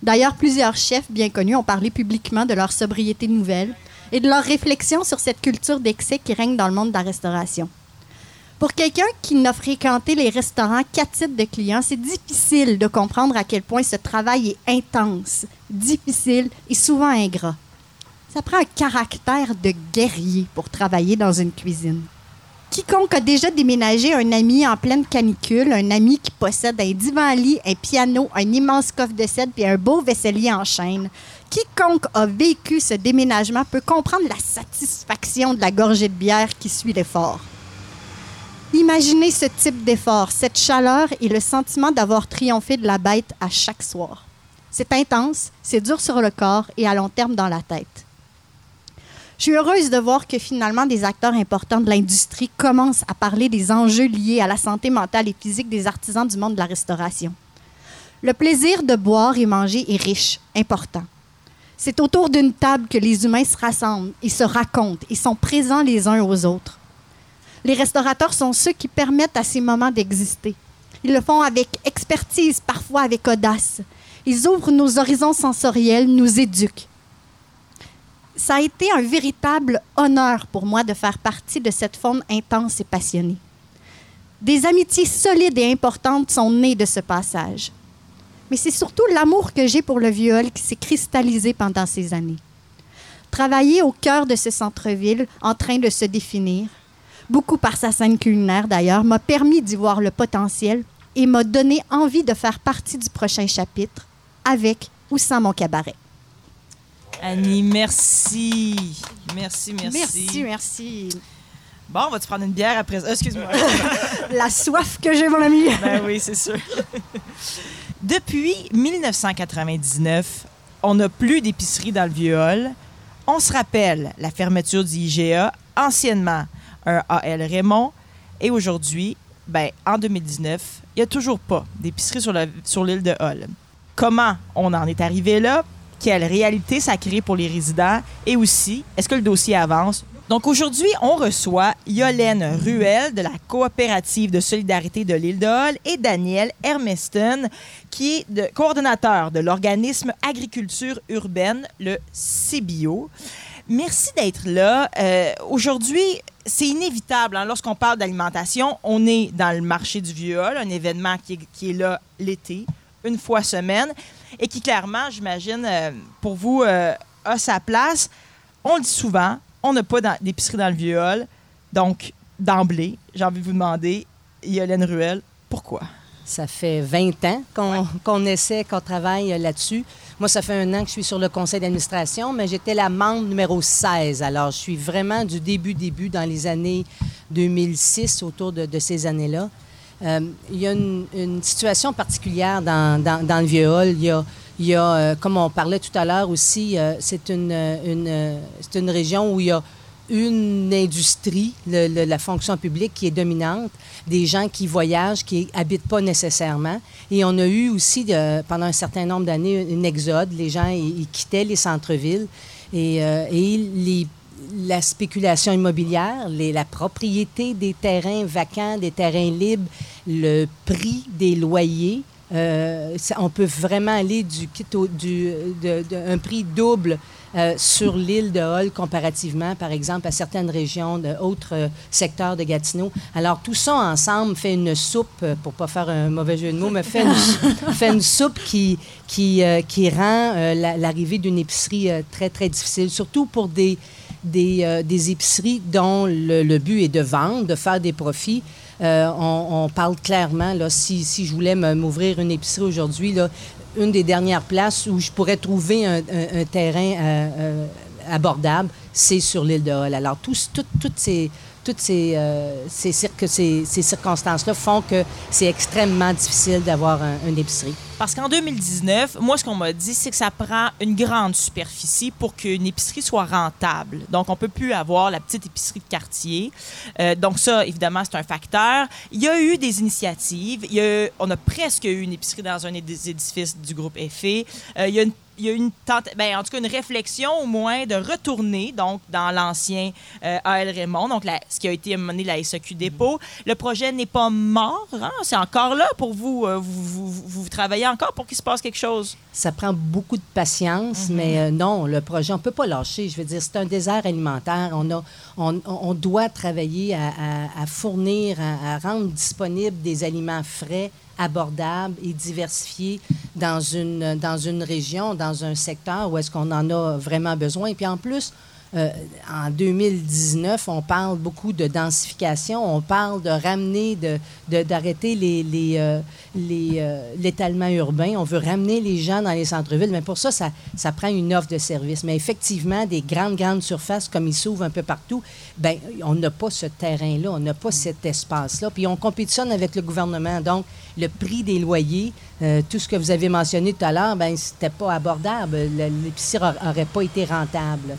D'ailleurs, plusieurs chefs bien connus ont parlé publiquement de leur sobriété nouvelle et de leur réflexion sur cette culture d'excès qui règne dans le monde de la restauration. Pour quelqu'un qui n'a fréquenté les restaurants qu'à titre de client, c'est difficile de comprendre à quel point ce travail est intense, difficile et souvent ingrat. Ça prend un caractère de guerrier pour travailler dans une cuisine. Quiconque a déjà déménagé un ami en pleine canicule, un ami qui possède un divan-lit, un piano, un immense coffre de cèdre et un beau vaisselier en chaîne, quiconque a vécu ce déménagement peut comprendre la satisfaction de la gorgée de bière qui suit l'effort. Imaginez ce type d'effort, cette chaleur et le sentiment d'avoir triomphé de la bête à chaque soir. C'est intense, c'est dur sur le corps et à long terme dans la tête. Je suis heureuse de voir que finalement des acteurs importants de l'industrie commencent à parler des enjeux liés à la santé mentale et physique des artisans du monde de la restauration. Le plaisir de boire et manger est riche, important. C'est autour d'une table que les humains se rassemblent et se racontent et sont présents les uns aux autres. Les restaurateurs sont ceux qui permettent à ces moments d'exister. Ils le font avec expertise, parfois avec audace. Ils ouvrent nos horizons sensoriels, nous éduquent. Ça a été un véritable honneur pour moi de faire partie de cette faune intense et passionnée. Des amitiés solides et importantes sont nées de ce passage. Mais c'est surtout l'amour que j'ai pour le viol qui s'est cristallisé pendant ces années. Travailler au cœur de ce centre-ville, en train de se définir, beaucoup par sa scène culinaire d'ailleurs, m'a permis d'y voir le potentiel et m'a donné envie de faire partie du prochain chapitre, avec ou sans mon cabaret. Annie, merci. Merci, merci. Merci, merci. Bon, on va-tu prendre une bière après? Ça? Excuse-moi. La soif que j'ai, mon ami. ben oui, c'est sûr. Depuis 1999, on n'a plus d'épicerie dans le Vieux-Hall. On se rappelle la fermeture du IGA, anciennement un AL Raymond, et aujourd'hui, ben, en 2019, il n'y a toujours pas d'épicerie sur l'île de Hall. Comment on en est arrivé là? Quelle réalité ça crée pour les résidents? Et aussi, est-ce que le dossier avance? Donc aujourd'hui, on reçoit Yolène Ruel de la coopérative de solidarité de l'île Hall et Daniel Hermeston, qui est de- coordonnateur de l'organisme Agriculture urbaine, le CBio. Merci d'être là. Euh, Aujourd'hui, c'est inévitable. hein, Lorsqu'on parle d'alimentation, on est dans le marché du hall, un événement qui est, qui est là l'été, une fois semaine, et qui clairement, j'imagine, euh, pour vous, euh, a sa place. On le dit souvent, on n'a pas d'épicerie dans le vieux hall. Donc, d'emblée, j'ai envie de vous demander, Yolène Ruel, pourquoi? Ça fait 20 ans qu'on essaie, qu'on travaille euh, là-dessus. Moi, ça fait un an que je suis sur le conseil d'administration, mais j'étais la membre numéro 16. Alors, je suis vraiment du début, début, dans les années 2006, autour de, de ces années-là. Euh, il y a une, situation particulière dans, le vieux hall. Il y a, euh, comme on parlait tout à l'heure aussi, euh, c'est une, région où il y a une industrie, la fonction publique qui est dominante, des gens qui voyagent, qui habitent pas nécessairement. Et on a eu aussi, pendant un certain nombre d'années, une exode. Les gens, quittaient les centres-villes. Et, et les- la spéculation immobilière, les- la propriété des terrains vacants, des terrains libres, le prix des loyers euh, ça- on peut vraiment aller du du, de, de- un prix double euh, sur l'île de Hall comparativement, par exemple, à certaines régions, d'autres euh, secteurs de Gatineau. Alors, tout ça ensemble fait une soupe, pour pas faire un mauvais jeu de mots, mais fait une, fait une soupe qui, qui, euh, qui rend la- l'arrivée d'une épicerie très, très difficile, surtout pour des, des, euh, des épiceries dont le, but est de vendre, de faire des profits. Euh, on, parle clairement, là, si, je voulais m'ouvrir une épicerie aujourd'hui, une des dernières places où je pourrais trouver un, terrain euh, abordable, c'est sur l'île de Hall. Alors, toutes ces, ces, ces, ces- ces circonstances-là font que c'est extrêmement difficile d'avoir un- une épicerie. Parce qu'en 2019, moi, ce qu'on m'a dit, c'est que ça prend une grande superficie pour qu'une épicerie soit rentable. Donc, on peut plus avoir la petite épicerie de quartier. Euh, donc, ça, évidemment, c'est un facteur. Il y a eu des initiatives. Il y a- on a presque eu une épicerie dans un des édifices du groupe EFE. Euh, il y a une il y a une tente, ben, en tout cas une réflexion au moins de retourner donc dans l'ancien euh, AL Raymond, donc la- ce qui a été mené la SAQ dépôt. Le projet n'est pas mort, hein? c'est encore là pour vous. Euh, vous, vous- vous- vous travaillez encore pour qu'il se passe quelque chose? Ça prend beaucoup de patience, mais euh, non, le projet, on ne peut pas lâcher. Je veux dire, c'est un désert alimentaire. On, a, on, on doit travailler à, à- à fournir, à, à rendre disponibles des aliments frais, abordables et diversifiés dans une, dans une région, dans un secteur où est-ce qu'on en a vraiment besoin. Et puis en plus, euh, en 2019, on parle beaucoup de densification, on parle de ramener, de, de- d'arrêter les, les, euh, les, euh, l'étalement urbain. On veut ramener les gens dans les centres-villes, mais pour ça, ça, ça prend une offre de service. Mais effectivement, des grandes, grandes surfaces comme ils s'ouvrent un peu partout, ben on n'a pas ce terrain-là, on n'a pas cet espace-là. Puis on compétitionne avec le gouvernement. Donc, le prix des loyers, euh, tout ce que vous avez mentionné tout à l'heure, ben c'était pas abordable. Le- L'épicerie n'aurait pas été rentable.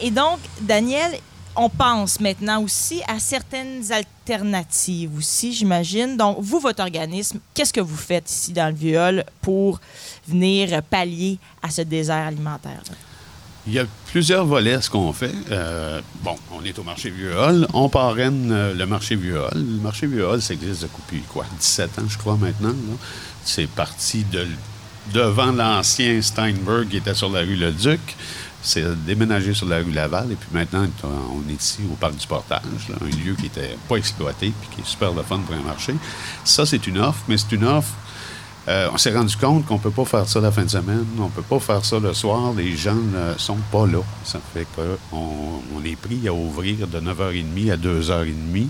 Et donc, Daniel, on pense maintenant aussi à certaines alternatives aussi, j'imagine. Donc, vous, votre organisme, qu'est-ce que vous faites ici dans le Viol pour venir pallier à ce désert alimentaire? Il y a plusieurs volets ce qu'on fait. Euh, bon, on est au marché Vieux-Hall. On parraine euh, le marché Vieux-Hall. Le marché Vieux-Hall, ça existe depuis quoi? 17 ans, je crois, maintenant. là. C'est parti de devant l'ancien Steinberg qui était sur la rue Le Duc. C'est déménagé sur la rue Laval. Et puis maintenant, on est ici au Parc du Portage, là, un lieu qui n'était pas exploité puis qui est super le fun pour un marché. Ça, c'est une offre, mais c'est une offre euh, on s'est rendu compte qu'on ne peut pas faire ça la fin de semaine, on ne peut pas faire ça le soir, les gens ne sont pas là. Ça fait qu'on on est pris à ouvrir de 9h30 à 2h30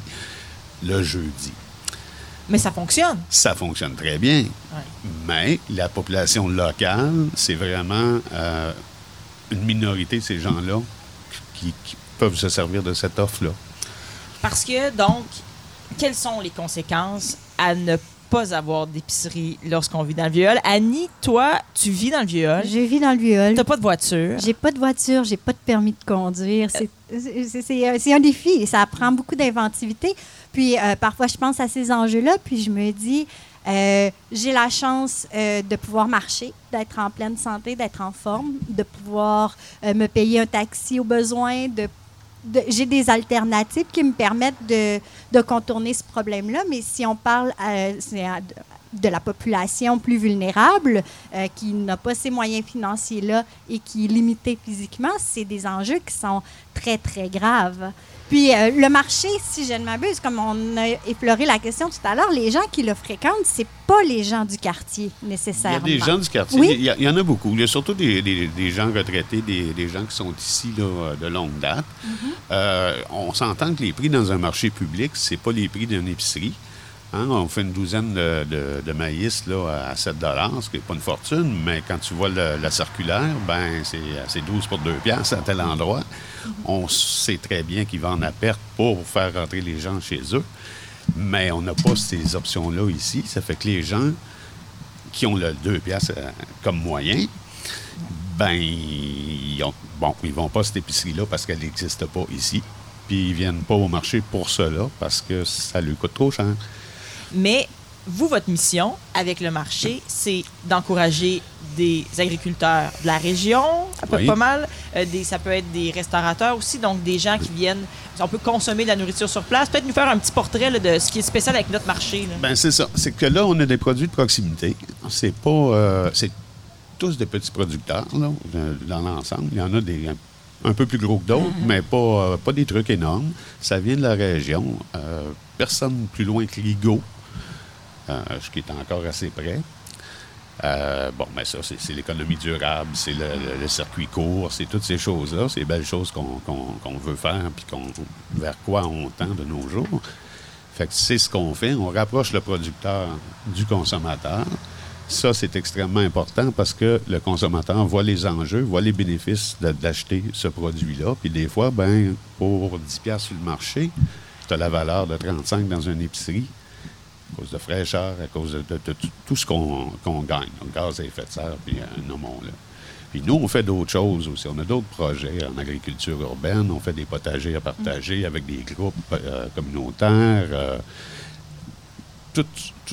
le jeudi. Mais ça fonctionne. Ça fonctionne très bien, mais la population locale, c'est vraiment euh, une minorité de ces gens-là qui, qui peuvent se servir de cette offre-là. Parce que, donc, quelles sont les conséquences à ne pas avoir d'épicerie lorsqu'on vit dans le Viol? Annie, toi, tu vis dans le Viol. Je vis dans le viol. Tu n'as pas de voiture. J'ai pas de voiture, j'ai pas de permis de conduire. C'est- C'est c'est un- c'est un défi et ça prend beaucoup d'inventivité. Puis euh, parfois, je pense à ces enjeux-là, puis je me dis, euh, j'ai la chance euh, de pouvoir marcher, d'être en pleine santé, d'être en forme, de pouvoir euh, me payer un taxi au besoin, j'ai des alternatives qui me permettent de, contourner ce problème-là. Mais si on parle à- de la population plus vulnérable, euh, qui n'a pas ces moyens financiers-là et qui est limitée physiquement, c'est des enjeux qui sont très, très graves. Puis euh, le marché, si je ne m'abuse, comme on a effleuré la question tout à l'heure, les gens qui le fréquentent, c'est pas les gens du quartier Il y a nécessairement. des gens du quartier, Oui. il, y a- il y en a beaucoup. Il y a surtout des, des- des gens retraités, des, des gens qui sont ici là, de longue date. Euh, on s'entend que les prix dans un marché public, c'est pas les prix d'une épicerie. Hein, on fait une douzaine de, de- de maïs là, à 7 ce qui n'est pas une fortune, mais quand tu vois le- la circulaire, ben c'est c'est 12 pour 2 piastres à tel endroit. On sait très bien qu'ils vendent à perte pour faire rentrer les gens chez eux, mais on n'a pas ces options-là ici. Ça fait que les gens qui ont le 2 piastres euh, comme moyen, ben, ils ont, bon, ils vont pas à cette épicerie-là parce qu'elle n'existe pas ici. Puis ils viennent pas au marché pour cela parce que ça lui coûte trop cher. Mais vous, votre mission avec le marché, c'est d'encourager des agriculteurs de la région, à peu Oui. pas mal. Euh, des, ça peut être des restaurateurs aussi, donc des gens qui viennent. On peut consommer de la nourriture sur place. Peut-être nous faire un petit portrait là, de ce qui est spécial avec notre marché. là. Ben c'est ça. C'est que là, on a des produits de proximité. C'est pas. euh, c'est tous des petits producteurs, là, dans l'ensemble. Il y en a des un, peu plus gros que d'autres, mais pas, euh, pas des trucs énormes. Ça vient de la région. Personne plus loin que Ligo, ce qui est encore assez près. Euh, bon, mais ça, c'est l'économie durable, c'est le, circuit court, c'est toutes ces choses-là, ces belles choses qu'on veut faire, puis qu'on vers quoi on tend de nos jours. Fait que c'est ce qu'on fait. On rapproche le producteur du consommateur. Ça, c'est extrêmement important parce que le consommateur voit les enjeux, voit les bénéfices d'acheter ce produit-là. Puis des fois, ben, pour 10 piastres sur le marché, tu as la valeur de 35 dans une épicerie à cause de fraîcheur, à cause de, tout- ce qu'on gagne. Donc, gaz à effet de serre, puis euh, nommons-le. Puis nous, on fait d'autres choses aussi. On a d'autres projets en agriculture urbaine. On fait des potagers à partager avec des groupes euh, communautaires. euh, tout,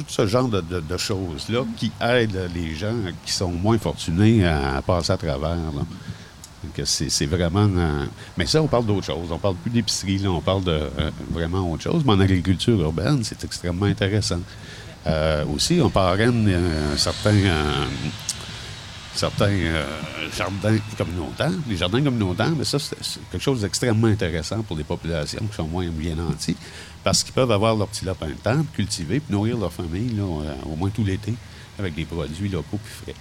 ce genre de, de- choses-là qui aident les gens qui sont moins fortunés à, passer à travers. là. C'est vraiment... mais ça, on parle d'autre chose. On parle plus d'épicerie, on parle de euh, vraiment autre chose. Mais en agriculture urbaine, c'est extrêmement intéressant. Euh, aussi, on parraine euh, certains, certains jardins communautaires. Les jardins communautaires, mais ça, c'est quelque chose d'extrêmement intéressant pour les populations qui sont moins bien nantis, parce qu'ils peuvent avoir leur petit lapin de temps, cultiver, puis nourrir leur famille, là, au moins tout l'été, avec des produits locaux puis frais.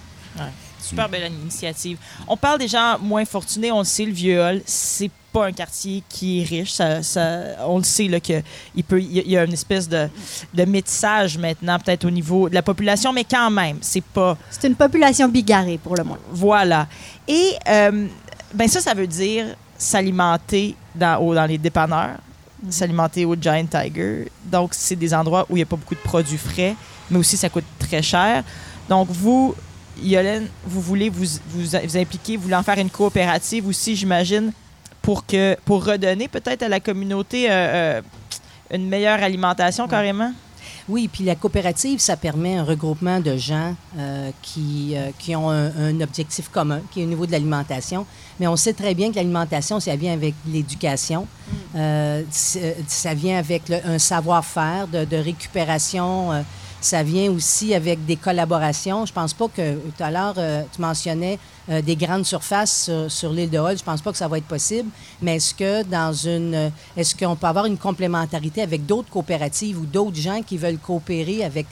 Super belle initiative. On parle des gens moins fortunés. On le sait, le Vieux-Hall, c'est pas un quartier qui est riche. Ça, ça- on le sait là, que il peut, il y a- une espèce de, de métissage maintenant, peut-être au niveau de la population, mais quand même, c'est pas. C'est une population bigarrée, pour le moins. Voilà. Et euh, ben ça, ça veut dire s'alimenter dans, au- dans les dépanneurs, s'alimenter au Giant Tiger. Donc, c'est des endroits où il n'y a pas beaucoup de produits frais, mais aussi ça coûte très cher. Donc, vous, Yolène, vous voulez vous, vous, vous impliquer, vous voulez en faire une coopérative aussi, j'imagine, pour, que, pour redonner peut-être à la communauté euh, euh, une meilleure alimentation carrément? Oui, puis la coopérative, ça permet un regroupement de gens euh, qui, euh, qui ont un, un objectif commun, qui est au niveau de l'alimentation. Mais on sait très bien que l'alimentation, ça vient avec l'éducation, Euh, c'est- ça vient avec le- un savoir-faire de, de récupération. Ça vient aussi avec des collaborations. Je pense pas que tout à l'heure, euh, tu mentionnais euh, des grandes surfaces sur, l'île de Hall. Je pense pas que ça va être possible. Mais est-ce que dans une, euh, est-ce qu'on peut avoir une complémentarité avec d'autres coopératives ou d'autres gens qui veulent coopérer avec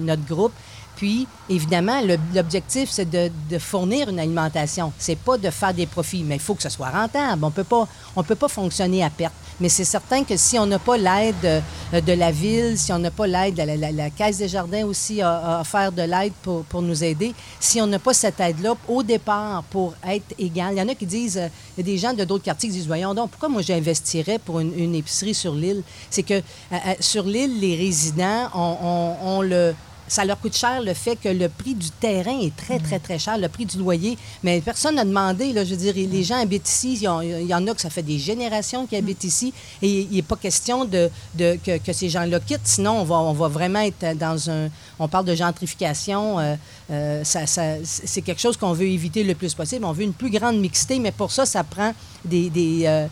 notre groupe? Puis, évidemment, l'objectif, c'est de, fournir une alimentation. C'est pas de faire des profits, mais il faut que ce soit rentable. On peut pas, on peut pas fonctionner à perte. Mais c'est certain que si on n'a pas l'aide euh, de la ville, si on n'a pas l'aide, la, la- Caisse des Jardins aussi a, a offert de l'aide pour, nous aider. Si on n'a pas cette aide-là au départ pour être égal, il y en a qui disent, euh, il y a des gens de d'autres quartiers qui disent, voyons donc, pourquoi moi j'investirais pour une, épicerie sur l'île? C'est que euh, sur l'île, les résidents ont le ça leur coûte cher le fait que le prix du terrain est très, très, très cher, le prix du loyer. Mais personne n'a demandé, là, je veux dire, les gens habitent ici, il y, en- a que ça fait des générations qui habitent ici, et il n'est pas question de, que, ces gens-là quittent, sinon on va vraiment être dans un... On parle de gentrification, euh, euh, c'est quelque chose qu'on veut éviter le plus possible. On veut une plus grande mixité, mais pour ça, ça prend des, euh,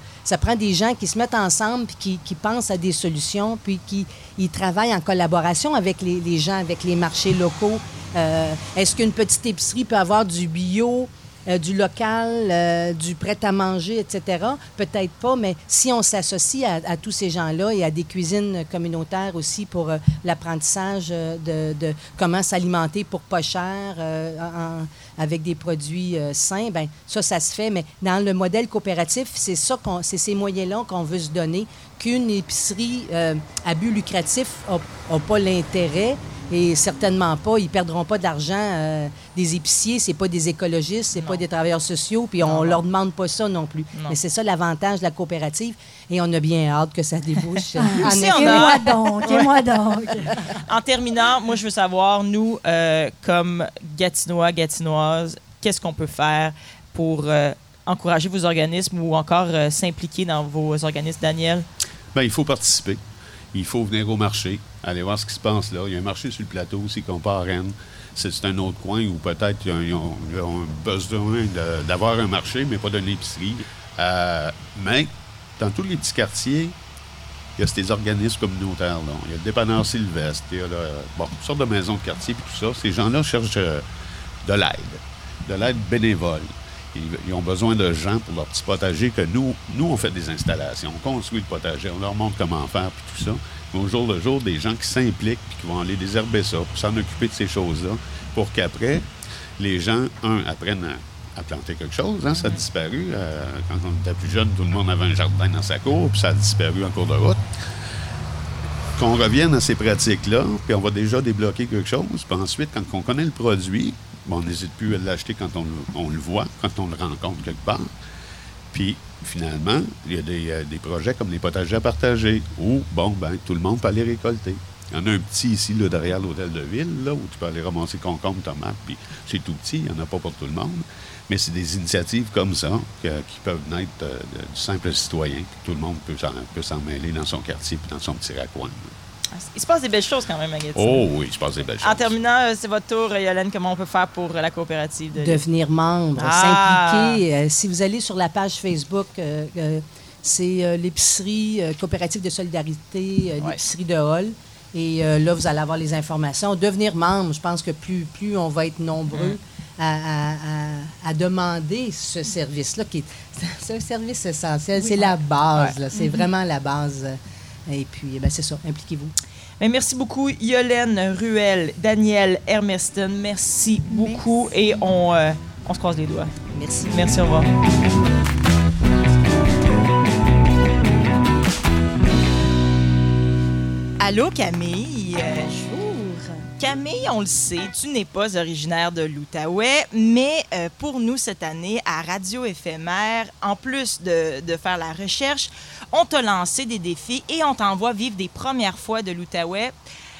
gens qui se mettent ensemble, puis qui, pensent à des solutions, puis qui ils travaillent en collaboration avec les, gens, avec les marchés locaux. Est-ce qu'une petite épicerie peut avoir du bio, euh, du local, euh, du prêt-à-manger, etc.? Peut-être pas, mais si on s'associe à, tous ces gens-là et à des cuisines communautaires aussi pour euh, l'apprentissage de, comment s'alimenter pour pas cher, en- avec des produits sains, ben ça, ça se fait. Mais dans le modèle coopératif, c'est ça qu'on, c'est ces moyens-là qu'on veut se donner. Qu'une épicerie à but lucratif n'a pas l'intérêt et certainement pas, ils perdront pas d'argent. Euh, des épiciers, c'est pas des écologistes, c'est pas des travailleurs sociaux, puis on leur demande pas ça non plus. Non. Mais c'est ça l'avantage de la coopérative, et on a bien hâte que ça débouche. en Aussi, effet. on Et a- moi donc, et moi donc. En terminant, moi, je veux savoir, nous, euh, comme Gatinois, Gatinoises, qu'est-ce qu'on peut faire pour euh, encourager vos organismes ou encore euh, s'impliquer dans vos organismes, Daniel? Bien, il faut participer. il faut venir au marché, aller voir ce qui se passe là. Il y a un marché sur le plateau aussi qu'on part à Rennes. C'est un autre coin où peut-être ils ont, besoin d'avoir un marché, mais pas d'une épicerie. Euh, mais dans tous les petits quartiers, il y a ces organismes communautaires. Là. Il y a le dépanneur Sylvestre, il y a bon, toutes sortes de maisons de quartier et tout ça. Ces gens-là cherchent euh, de l'aide, de l'aide bénévole. Ils, ils ont besoin de gens pour leur petit potager que nous, nous, on fait des installations, on construit le potager, on leur montre comment faire puis tout ça. Au jour le jour, des gens qui s'impliquent puis qui vont aller désherber ça, puis s'en occuper de ces choses-là, pour qu'après, les gens, un, apprennent à, planter quelque chose. Hein, ça a disparu. Euh, quand on était plus jeune, tout le monde avait un jardin dans sa cour, puis ça a disparu en cours de route. Qu'on revienne à ces pratiques-là, puis on va déjà débloquer quelque chose. Puis ensuite, quand on connaît le produit, on n'hésite plus à l'acheter quand on, on le voit, quand on le rencontre quelque part. Puis finalement, il y a des, euh, projets comme les potagers à partager, où, bon, ben, tout le monde peut aller récolter. Il y en a un petit ici, là, derrière l'hôtel de ville, là, où tu peux aller ramasser concombre, tomates, puis c'est tout petit, il n'y en a pas pour tout le monde. Mais c'est des initiatives comme ça que- qui peuvent naître euh, du simple citoyen, puis tout le monde peut s'en, peut s'en mêler dans son quartier puis dans son petit raccoin. Il se passe des belles choses quand même à Gatineau. Oh oui, je pense des belles choses. En terminant, euh, c'est votre tour, Yolène. Comment on peut faire pour euh, la coopérative de devenir membre, Ah. s'impliquer. Euh, si vous allez sur la page Facebook, euh, euh, c'est euh, l'épicerie euh, coopérative de solidarité, euh, Ouais. l'épicerie de Hall. Et euh, là, vous allez avoir les informations. Devenir membre, je pense que plus, plus on va être nombreux à, à- à- à demander ce service-là, qui est, c'est un service essentiel, c'est la base, c'est vraiment la base. Et puis, ben, c'est ça, impliquez-vous. Mais merci beaucoup, Yolène Ruel, Daniel Hermeston. Merci beaucoup et on, euh, on se croise les doigts. Merci. Merci, au revoir. Allô, Camille? Camille, on le sait, tu n'es pas originaire de l'Outaouais, mais euh, pour nous cette année à Radio Éphémère, en plus de, de faire la recherche, on t'a lancé des défis et on t'envoie vivre des premières fois de l'Outaouais.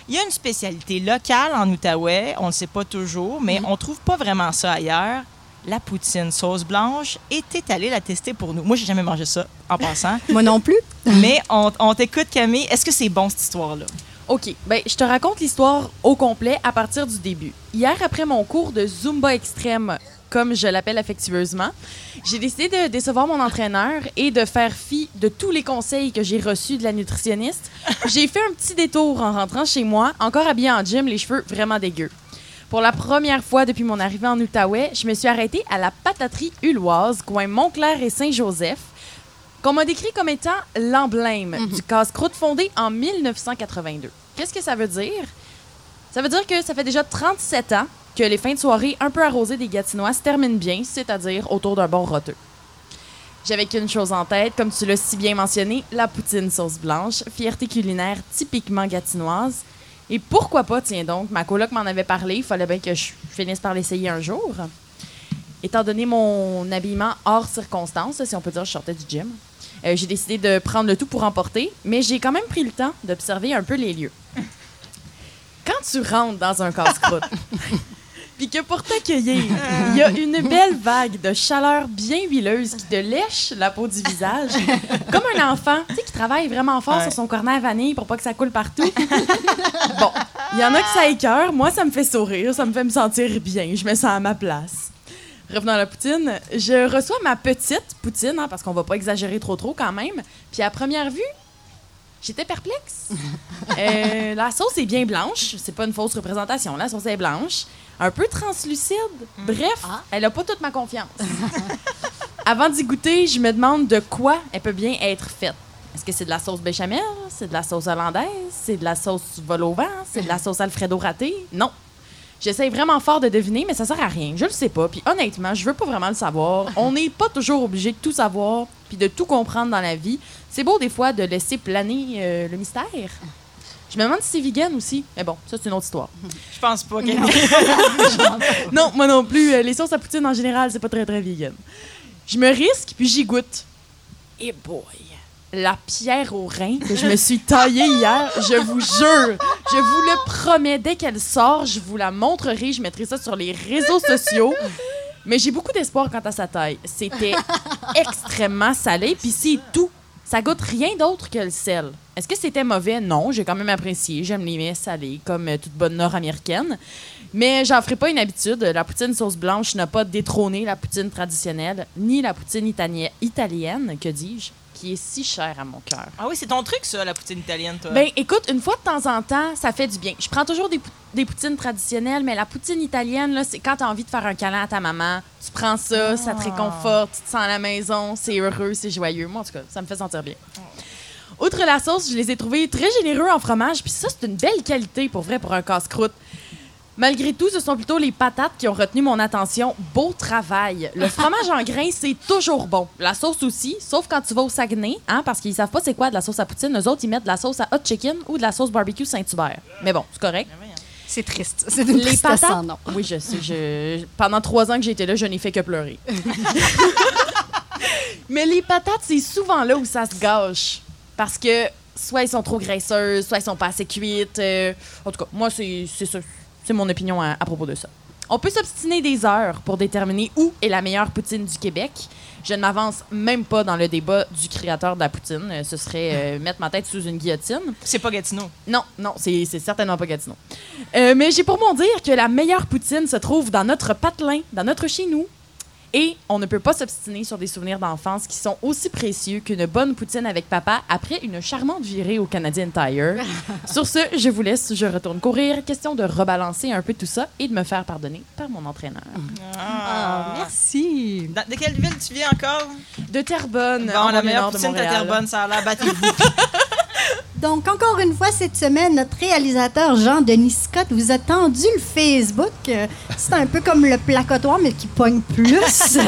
Il y a une spécialité locale en Outaouais, on ne le sait pas toujours, mais on trouve pas vraiment ça ailleurs. La poutine sauce blanche, et t'es allé la tester pour nous. Moi, j'ai jamais mangé ça, en passant. Moi non plus. mais on, on t'écoute, Camille. Est-ce que c'est bon, cette histoire-là? OK, ben je te raconte l'histoire au complet à partir du début. Hier, après mon cours de Zumba extrême, comme je l'appelle affectueusement, j'ai décidé de décevoir mon entraîneur et de faire fi de tous les conseils que j'ai reçus de la nutritionniste. J'ai fait un petit détour en rentrant chez moi, encore habillée en gym, les cheveux vraiment dégueux. Pour la première fois depuis mon arrivée en Outaouais, je me suis arrêtée à la pataterie Huloise, coin Montclair et Saint-Joseph, qu'on m'a décrit comme étant l'emblème du casse-croûte fondé en 1982. Qu'est-ce que ça veut dire? Ça veut dire que ça fait déjà 37 ans que les fins de soirée un peu arrosées des Gatinois se terminent bien, c'est-à-dire autour d'un bon roteux. J'avais qu'une chose en tête, comme tu l'as si bien mentionné, la poutine sauce blanche, fierté culinaire typiquement gatinoise. Et pourquoi pas, tiens donc, ma coloc m'en avait parlé, il fallait bien que je finisse par l'essayer un jour. Étant donné mon habillement hors circonstance, si on peut dire, je sortais du gym, euh, j'ai décidé de prendre le tout pour emporter, mais j'ai quand même pris le temps d'observer un peu les lieux. Quand tu rentres dans un casse-croûte, puis que pour t'accueillir, il y a une belle vague de chaleur bien huileuse qui te lèche la peau du visage, comme un enfant, tu sais, qui travaille vraiment fort Ouais. sur son cornet à vanille pour pas que ça coule partout. bon, il y en a que ça écœure, moi ça me fait sourire, ça me fait me sentir bien, je me sens à ma place. Revenons à la poutine, je reçois ma petite poutine, hein, parce qu'on va pas exagérer trop trop quand même, puis à première vue, j'étais perplexe. Euh, la sauce est bien blanche, c'est pas une fausse représentation, la sauce est blanche, un peu translucide. Bref, elle a pas toute ma confiance. Avant d'y goûter, je me demande de quoi elle peut bien être faite. Est-ce que c'est de la sauce béchamel? C'est de la sauce hollandaise? C'est de la sauce vol au vent? C'est de la sauce alfredo ratée? Non. J'essaie vraiment fort de deviner, mais ça sert à rien. Je le sais pas. Puis honnêtement, je veux pas vraiment le savoir. On n'est pas toujours obligé de tout savoir puis de tout comprendre dans la vie. C'est beau des fois de laisser planer euh, le mystère. Je me demande si c'est vegan aussi. Mais bon, ça c'est une autre histoire. Je pense pas, Camille. Non, moi non plus. Euh, Les sauces à poutine en général, c'est pas très très vegan. Je me risque puis j'y goûte. Et boy, la pierre au rein que je me suis taillée hier, je vous jure, je vous le promets, dès qu'elle sort, je vous la montrerai, je mettrai ça sur les réseaux sociaux. Mais j'ai beaucoup d'espoir quant à sa taille. C'était extrêmement salé, puis c'est tout. Ça goûte rien d'autre que le sel. Est-ce que c'était mauvais? Non, j'ai quand même apprécié. J'aime les mets salés, comme euh, toute bonne nord-américaine. Mais j'en ferai pas une habitude. La poutine sauce blanche n'a pas détrôné la poutine traditionnelle, ni la poutine itali- italienne, que dis-je, qui est si chère à mon cœur. Ah oui, c'est ton truc, ça, la poutine italienne, toi. Ben, écoute, une fois de temps en temps, ça fait du bien. Je prends toujours des, pou- des poutines traditionnelles, mais la poutine italienne, là, c'est quand tu as envie de faire un câlin à ta maman, tu prends ça, ça te réconforte, tu te sens à la maison, c'est heureux, c'est joyeux. Moi, en tout cas, ça me fait sentir bien. Outre la sauce, je les ai trouvés très généreux en fromage, puis ça, c'est une belle qualité pour vrai pour un casse-croûte. Malgré tout, ce sont plutôt les patates qui ont retenu mon attention. Beau travail. Le fromage en grains, c'est toujours bon. La sauce aussi, sauf quand tu vas au Saguenay, hein, parce qu'ils savent pas c'est quoi de la sauce à poutine. Eux autres, ils mettent de la sauce à hot chicken ou de la sauce barbecue Saint-Hubert. Mais bon, c'est correct. C'est triste. C'est une Les patates? sans nom. Oui, je sais. Je... Pendant trois ans que j'étais là, je n'ai fait que pleurer. Mais les patates, c'est souvent là où ça se gâche. Parce que soit elles sont trop graisseuses, soit elles sont pas assez cuites. euh, En tout cas, moi, c'est ça. C'est mon opinion à, à propos de ça? On peut s'obstiner des heures pour déterminer où est la meilleure poutine du Québec. Je ne m'avance même pas dans le débat du créateur de la poutine. Euh, Ce serait euh, mettre ma tête sous une guillotine. C'est pas Gatineau. Non, non, c'est c'est certainement pas Gatineau. Euh, mais j'ai pour mon dire que la meilleure poutine se trouve dans notre patelin, dans notre chez nous. Et on ne peut pas s'obstiner sur des souvenirs d'enfance qui sont aussi précieux qu'une bonne poutine avec papa après une charmante virée au Canadian Tire. sur ce, je vous laisse, je retourne courir. Question de rebalancer un peu tout ça et de me faire pardonner par mon entraîneur. Ah, merci. Dans- de quelle ville tu viens encore? De Terrebonne, Bon, en la meilleure de poutine de Montréal. Terrebonne, ça a l'air battez-vous. Donc, encore une fois, cette semaine, notre réalisateur Jean-Denis Scott vous a tendu le Facebook. Euh, C'est un peu comme le placotoir, mais qui pogne plus.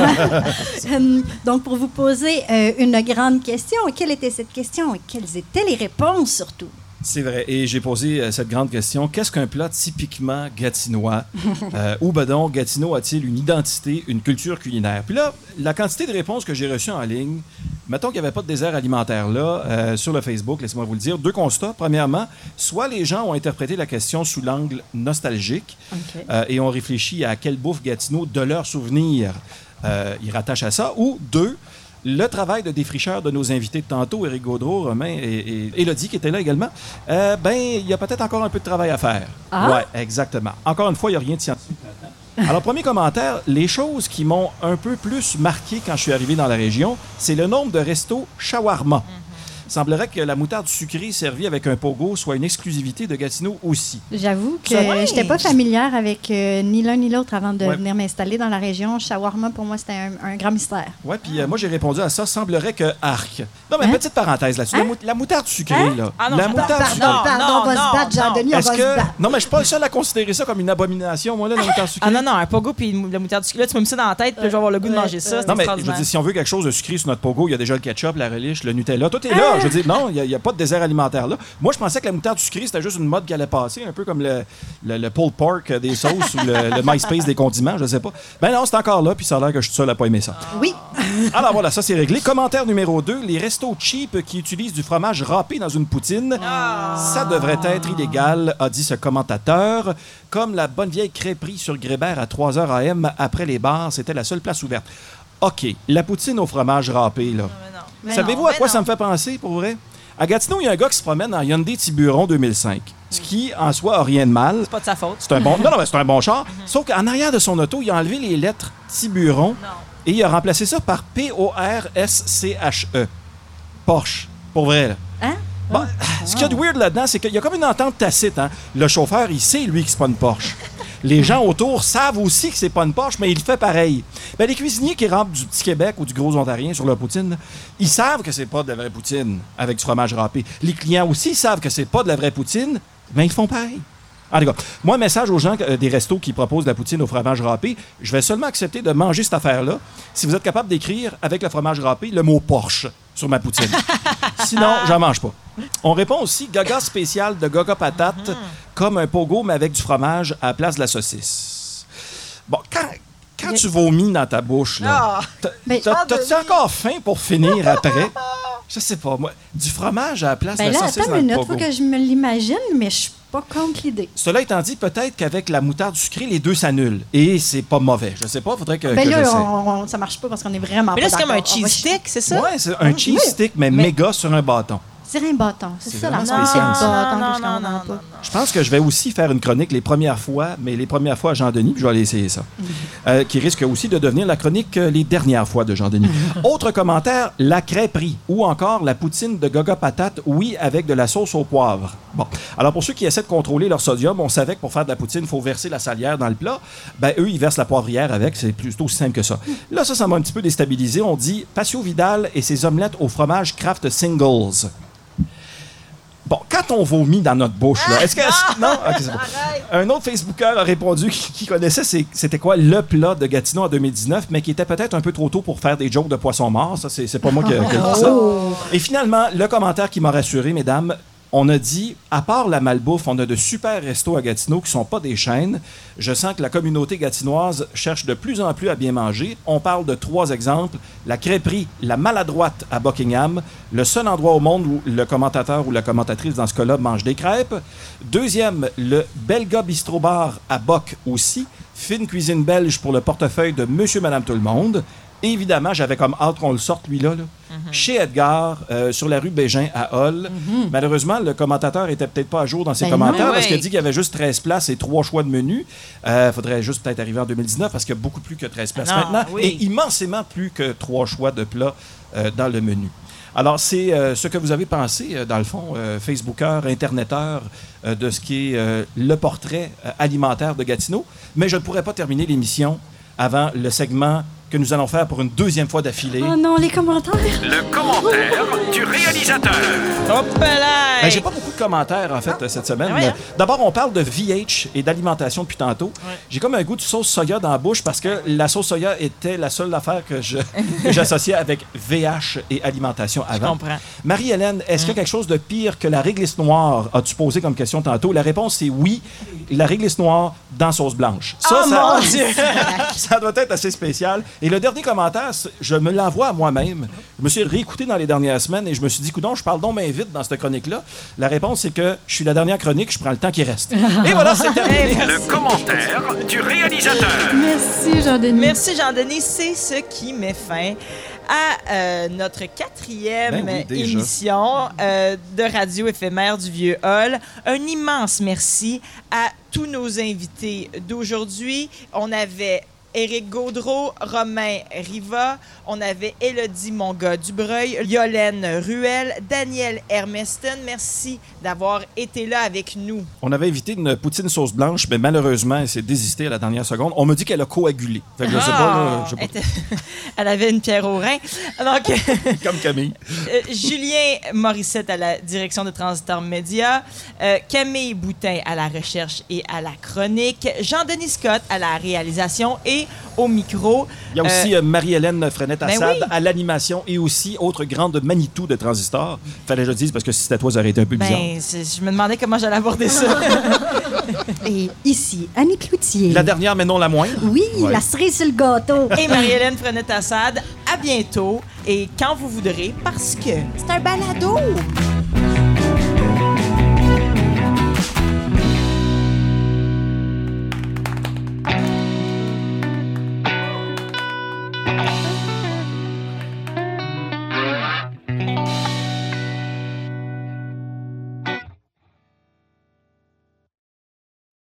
Euh, Donc, pour vous poser euh, une grande question, quelle était cette question et quelles étaient les réponses surtout? C'est vrai. Et j'ai posé euh, cette grande question. Qu'est-ce qu'un plat typiquement gatinois? Euh, ou ben donc, Gatineau a-t-il une identité, une culture culinaire? Puis là, la quantité de réponses que j'ai reçues en ligne, mettons qu'il n'y avait pas de désert alimentaire là, euh, sur le Facebook, laissez-moi vous le dire. Deux constats. Premièrement, soit les gens ont interprété la question sous l'angle nostalgique euh, et ont réfléchi à quelle bouffe Gatineau de leurs souvenirs euh, ils rattachent à ça, ou deux, le travail de défricheur de nos invités de tantôt, Éric Gaudreau, Romain et, et Élodie qui étaient là également, ben, il y a peut-être encore un peu de travail à faire. Ah? Ouais, exactement. Encore une fois, il n'y a rien de scientifique. Alors, premier commentaire, les choses qui m'ont un peu plus marqué quand je suis arrivé dans la région, c'est le nombre de restos shawarma. Semblerait que la moutarde sucrée servie avec un pogo soit une exclusivité de Gatineau aussi. J'avoue que va? j'étais pas familière avec euh, ni l'un ni l'autre avant de Ouais. venir m'installer dans la région. Shawarma, pour moi, c'était un, un grand mystère. Ouais, puis euh, moi j'ai répondu à ça, semblerait que arc. Non, mais Hein? petite parenthèse là-dessus. La, la moutarde sucrée, là. Ah non, la je- moutarde Pardon, sucrée. non, pardon, non, on va non, se battre, non. Jean-Denis, on Est-ce va se que. battre. Non, mais je suis pas le seul à considérer ça comme une abomination, moi, là, la moutarde sucrée. Ah non, non, un pogo puis la moutarde sucrée. Là, tu m'as mis ça dans la tête, puis je vais avoir le goût de manger ça. Non, mais je veux dire, si on veut quelque chose de sucré sur notre pogo, il y a déjà le ketchup, la relish, le Nutella. Tout est là. Je veux dire, non, il n'y a, pas de désert alimentaire là. Moi, je pensais que la moutarde sucrée, c'était juste une mode qui allait passer, un peu comme le, le, le pulled pork des sauces ou le, le MySpace des condiments, je sais pas. Ben non, c'est encore là, puis ça a l'air que je suis seul à pas aimer ça. Oui, Alors voilà, ça c'est réglé. Commentaire numéro 2. Les restos cheap qui utilisent du fromage râpé dans une poutine, ça devrait être illégal, a dit ce commentateur. Comme la bonne vieille crêperie sur Grébert à 3h AM après les bars, c'était la seule place ouverte. OK, la poutine au fromage râpé, là. Mais non. Savez-vous à quoi non. ça me fait penser, pour vrai? À Gatineau, il y a un gars qui se promène en Hyundai Tiburon 2005, ce qui, en soi, a rien de mal. C'est pas de sa faute. C'est un bon, non, non, mais c'est un bon char. Sauf qu'en arrière de son auto, il a enlevé les lettres Tiburon Non. et il a remplacé ça par P-O-R-S-C-H-E. Porsche. Pour vrai, là. Hein? Bon, ce qu'il y a de weird là-dedans, c'est qu'il y a comme une entente tacite. Hein? Le chauffeur, il sait, lui, que c'est pas une Porsche. Les gens autour savent aussi que c'est pas une Porsche, mais il fait pareil. Ben, les cuisiniers qui rentrent du Petit Québec ou du Gros Ontarien sur leur poutine, ils savent que c'est pas de la vraie poutine avec du fromage râpé. Les clients aussi savent que c'est pas de la vraie poutine, mais ils font pareil. En tout cas, moi, message aux gens euh, des restos qui proposent la poutine au fromage râpé, je vais seulement accepter de manger cette affaire-là si vous êtes capable d'écrire avec le fromage râpé le mot Porsche sur ma poutine. Sinon, j'en mange pas. On répond aussi gaga spécial de gaga patate, comme un pogo, mais avec du fromage à la place de la saucisse. Bon, quand, quand tu vomis dans ta bouche, là, Ah! t'as- t'as-tu encore faim pour finir après? Je sais pas, moi. Du fromage à la place ben de là, la saucisse attends dans une minute, faut que je me l'imagine, mais je suis Pas contre l'idée. Cela étant dit, peut-être qu'avec la moutarde sucrée, les deux s'annulent. Et c'est pas mauvais. Je sais pas, faudrait que, Ben que là, j'essaie. on- on- ça marche pas parce qu'on est vraiment Mais pas là, c'est comme un cheese stick, c'est ça? Ouais, c'est un cheese oui. stick, mais, Mais- méga sur un bâton. C'est un bâton. C'est C'est ça la je non, comprends non, pas. non, Je pense que je vais aussi faire une chronique les premières fois, mais les premières fois à Jean-Denis, puis je vais aller essayer ça. Euh, qui risque aussi de devenir la chronique euh, les dernières fois de Jean-Denis. Autre commentaire, la crêperie ou encore la poutine de Gaga Patate, oui, avec de la sauce au poivre. Bon. Alors, pour ceux qui essaient de contrôler leur sodium, on savait que pour faire de la poutine, il faut verser la salière dans le plat. Ben, eux, ils versent la poivrière avec. C'est plutôt aussi simple que ça. Là, ça, ça m'a un petit peu déstabilisé. On dit Patio Vidal et ses omelettes au fromage Kraft Singles. Bon, quand on vomit dans notre bouche, là, est-ce que. Non? Ok, c'est bon. Un autre Facebooker a répondu qu'il qu'il connaissait c'est- c'était quoi le plat de Gatineau en 2019, mais qui était peut-être un peu trop tôt pour faire des jokes de poisson mort. Ça, c'est c'est pas moi qui ai qui ai dit ça. Et finalement, le commentaire qui m'a rassuré, mesdames, on a dit, à part la malbouffe, on a de super restos à Gatineau qui sont pas des chaînes. Je sens que la communauté gatinoise cherche de plus en plus à bien manger. On parle de trois exemples. La crêperie La Maladroite à Buckingham, le seul endroit au monde où le commentateur ou la commentatrice dans ce cas-là mange des crêpes. Deuxième, le Belga Bistro Bar à Boc aussi. Fine cuisine belge pour le portefeuille de Monsieur, Madame, tout le monde. Évidemment, j'avais comme hâte qu'on le sorte, lui-là, là. chez Edgar, euh, sur la rue Bégin à Hall. Malheureusement, le commentateur était peut-être pas à jour dans ses Ben commentaires non. parce qu'il a dit qu'il y avait juste 13 places et trois choix de menu. Il faudrait juste peut-être arriver en 2019 parce qu'il y a beaucoup plus que 13 places Non, maintenant oui. et immensément plus que trois choix de plats euh, dans le menu. Alors, c'est euh, ce que vous avez pensé, euh, dans le fond, euh, Facebooker, Interneteur, euh, de ce qui est euh, le portrait euh, alimentaire de Gatineau. Mais je ne pourrais pas terminer l'émission avant le segment que nous allons faire pour une deuxième fois d'affilée. Oh non, les commentaires. Le commentaire du réalisateur. Hop là! Ben, j'ai pas beaucoup de commentaires, en fait, cette semaine. Ah ouais, hein? D'abord, on parle de VH et d'alimentation depuis tantôt. J'ai comme un goût de sauce soya dans la bouche parce que la sauce soya était la seule affaire que je- j'associais avec VH et alimentation Je avant. comprends. Marie-Hélène, est-ce qu'il y a quelque chose de pire que la réglisse noire, as-tu posé comme question tantôt? La réponse, c'est oui. La réglisse noire dans sauce blanche. Ça, Oh ça, mon Dieu! ça doit être assez spécial. Et le dernier commentaire, je me l'envoie à moi-même. Je me suis réécouté dans les dernières semaines et je me suis dit, coudon, je parle donc bien vite dans cette chronique-là. La réponse, c'est que je suis la dernière chronique, je prends le temps qui reste. Et voilà, c'est terminé. Le commentaire du réalisateur. Merci, Jean-Denis. Merci Jean-Denis, c'est ce qui met fin à euh, notre quatrième Ben oui, émission euh, de radio éphémère du Vieux Hall. Un immense merci à tous nos invités d'aujourd'hui. On avait Éric Gaudreau, Romain Riva, on avait Élodie Monga-Dubreuil, Yolène Ruel, Daniel Hermeston. Merci d'avoir été là avec nous. On avait évité une poutine sauce blanche, mais malheureusement, elle s'est désistée à la dernière seconde. On me dit qu'elle a coagulé. Fait que je sais pas, là, je sais! Elle, avait une pierre au rein. Donc, comme Camille. Euh, Julien Morissette à la direction de Transitor Média, euh, Camille Boutin à la recherche et à la chronique, Jean-Denis Scott à la réalisation et au micro. Il y a aussi euh, Marie-Hélène Frenette-Assad ben oui. à l'animation et aussi autre grande Manitou de Transistor. Fallait que je le dise parce que si c'était toi, ça aurait été un peu bizarre. Ben, je me demandais comment j'allais aborder ça. Et ici, Annie Cloutier. La dernière, mais non la moindre. Oui, Ouais. la cerise sur le gâteau. et Marie-Hélène Frenette-Assad. À bientôt et quand vous voudrez parce que C'est un balado.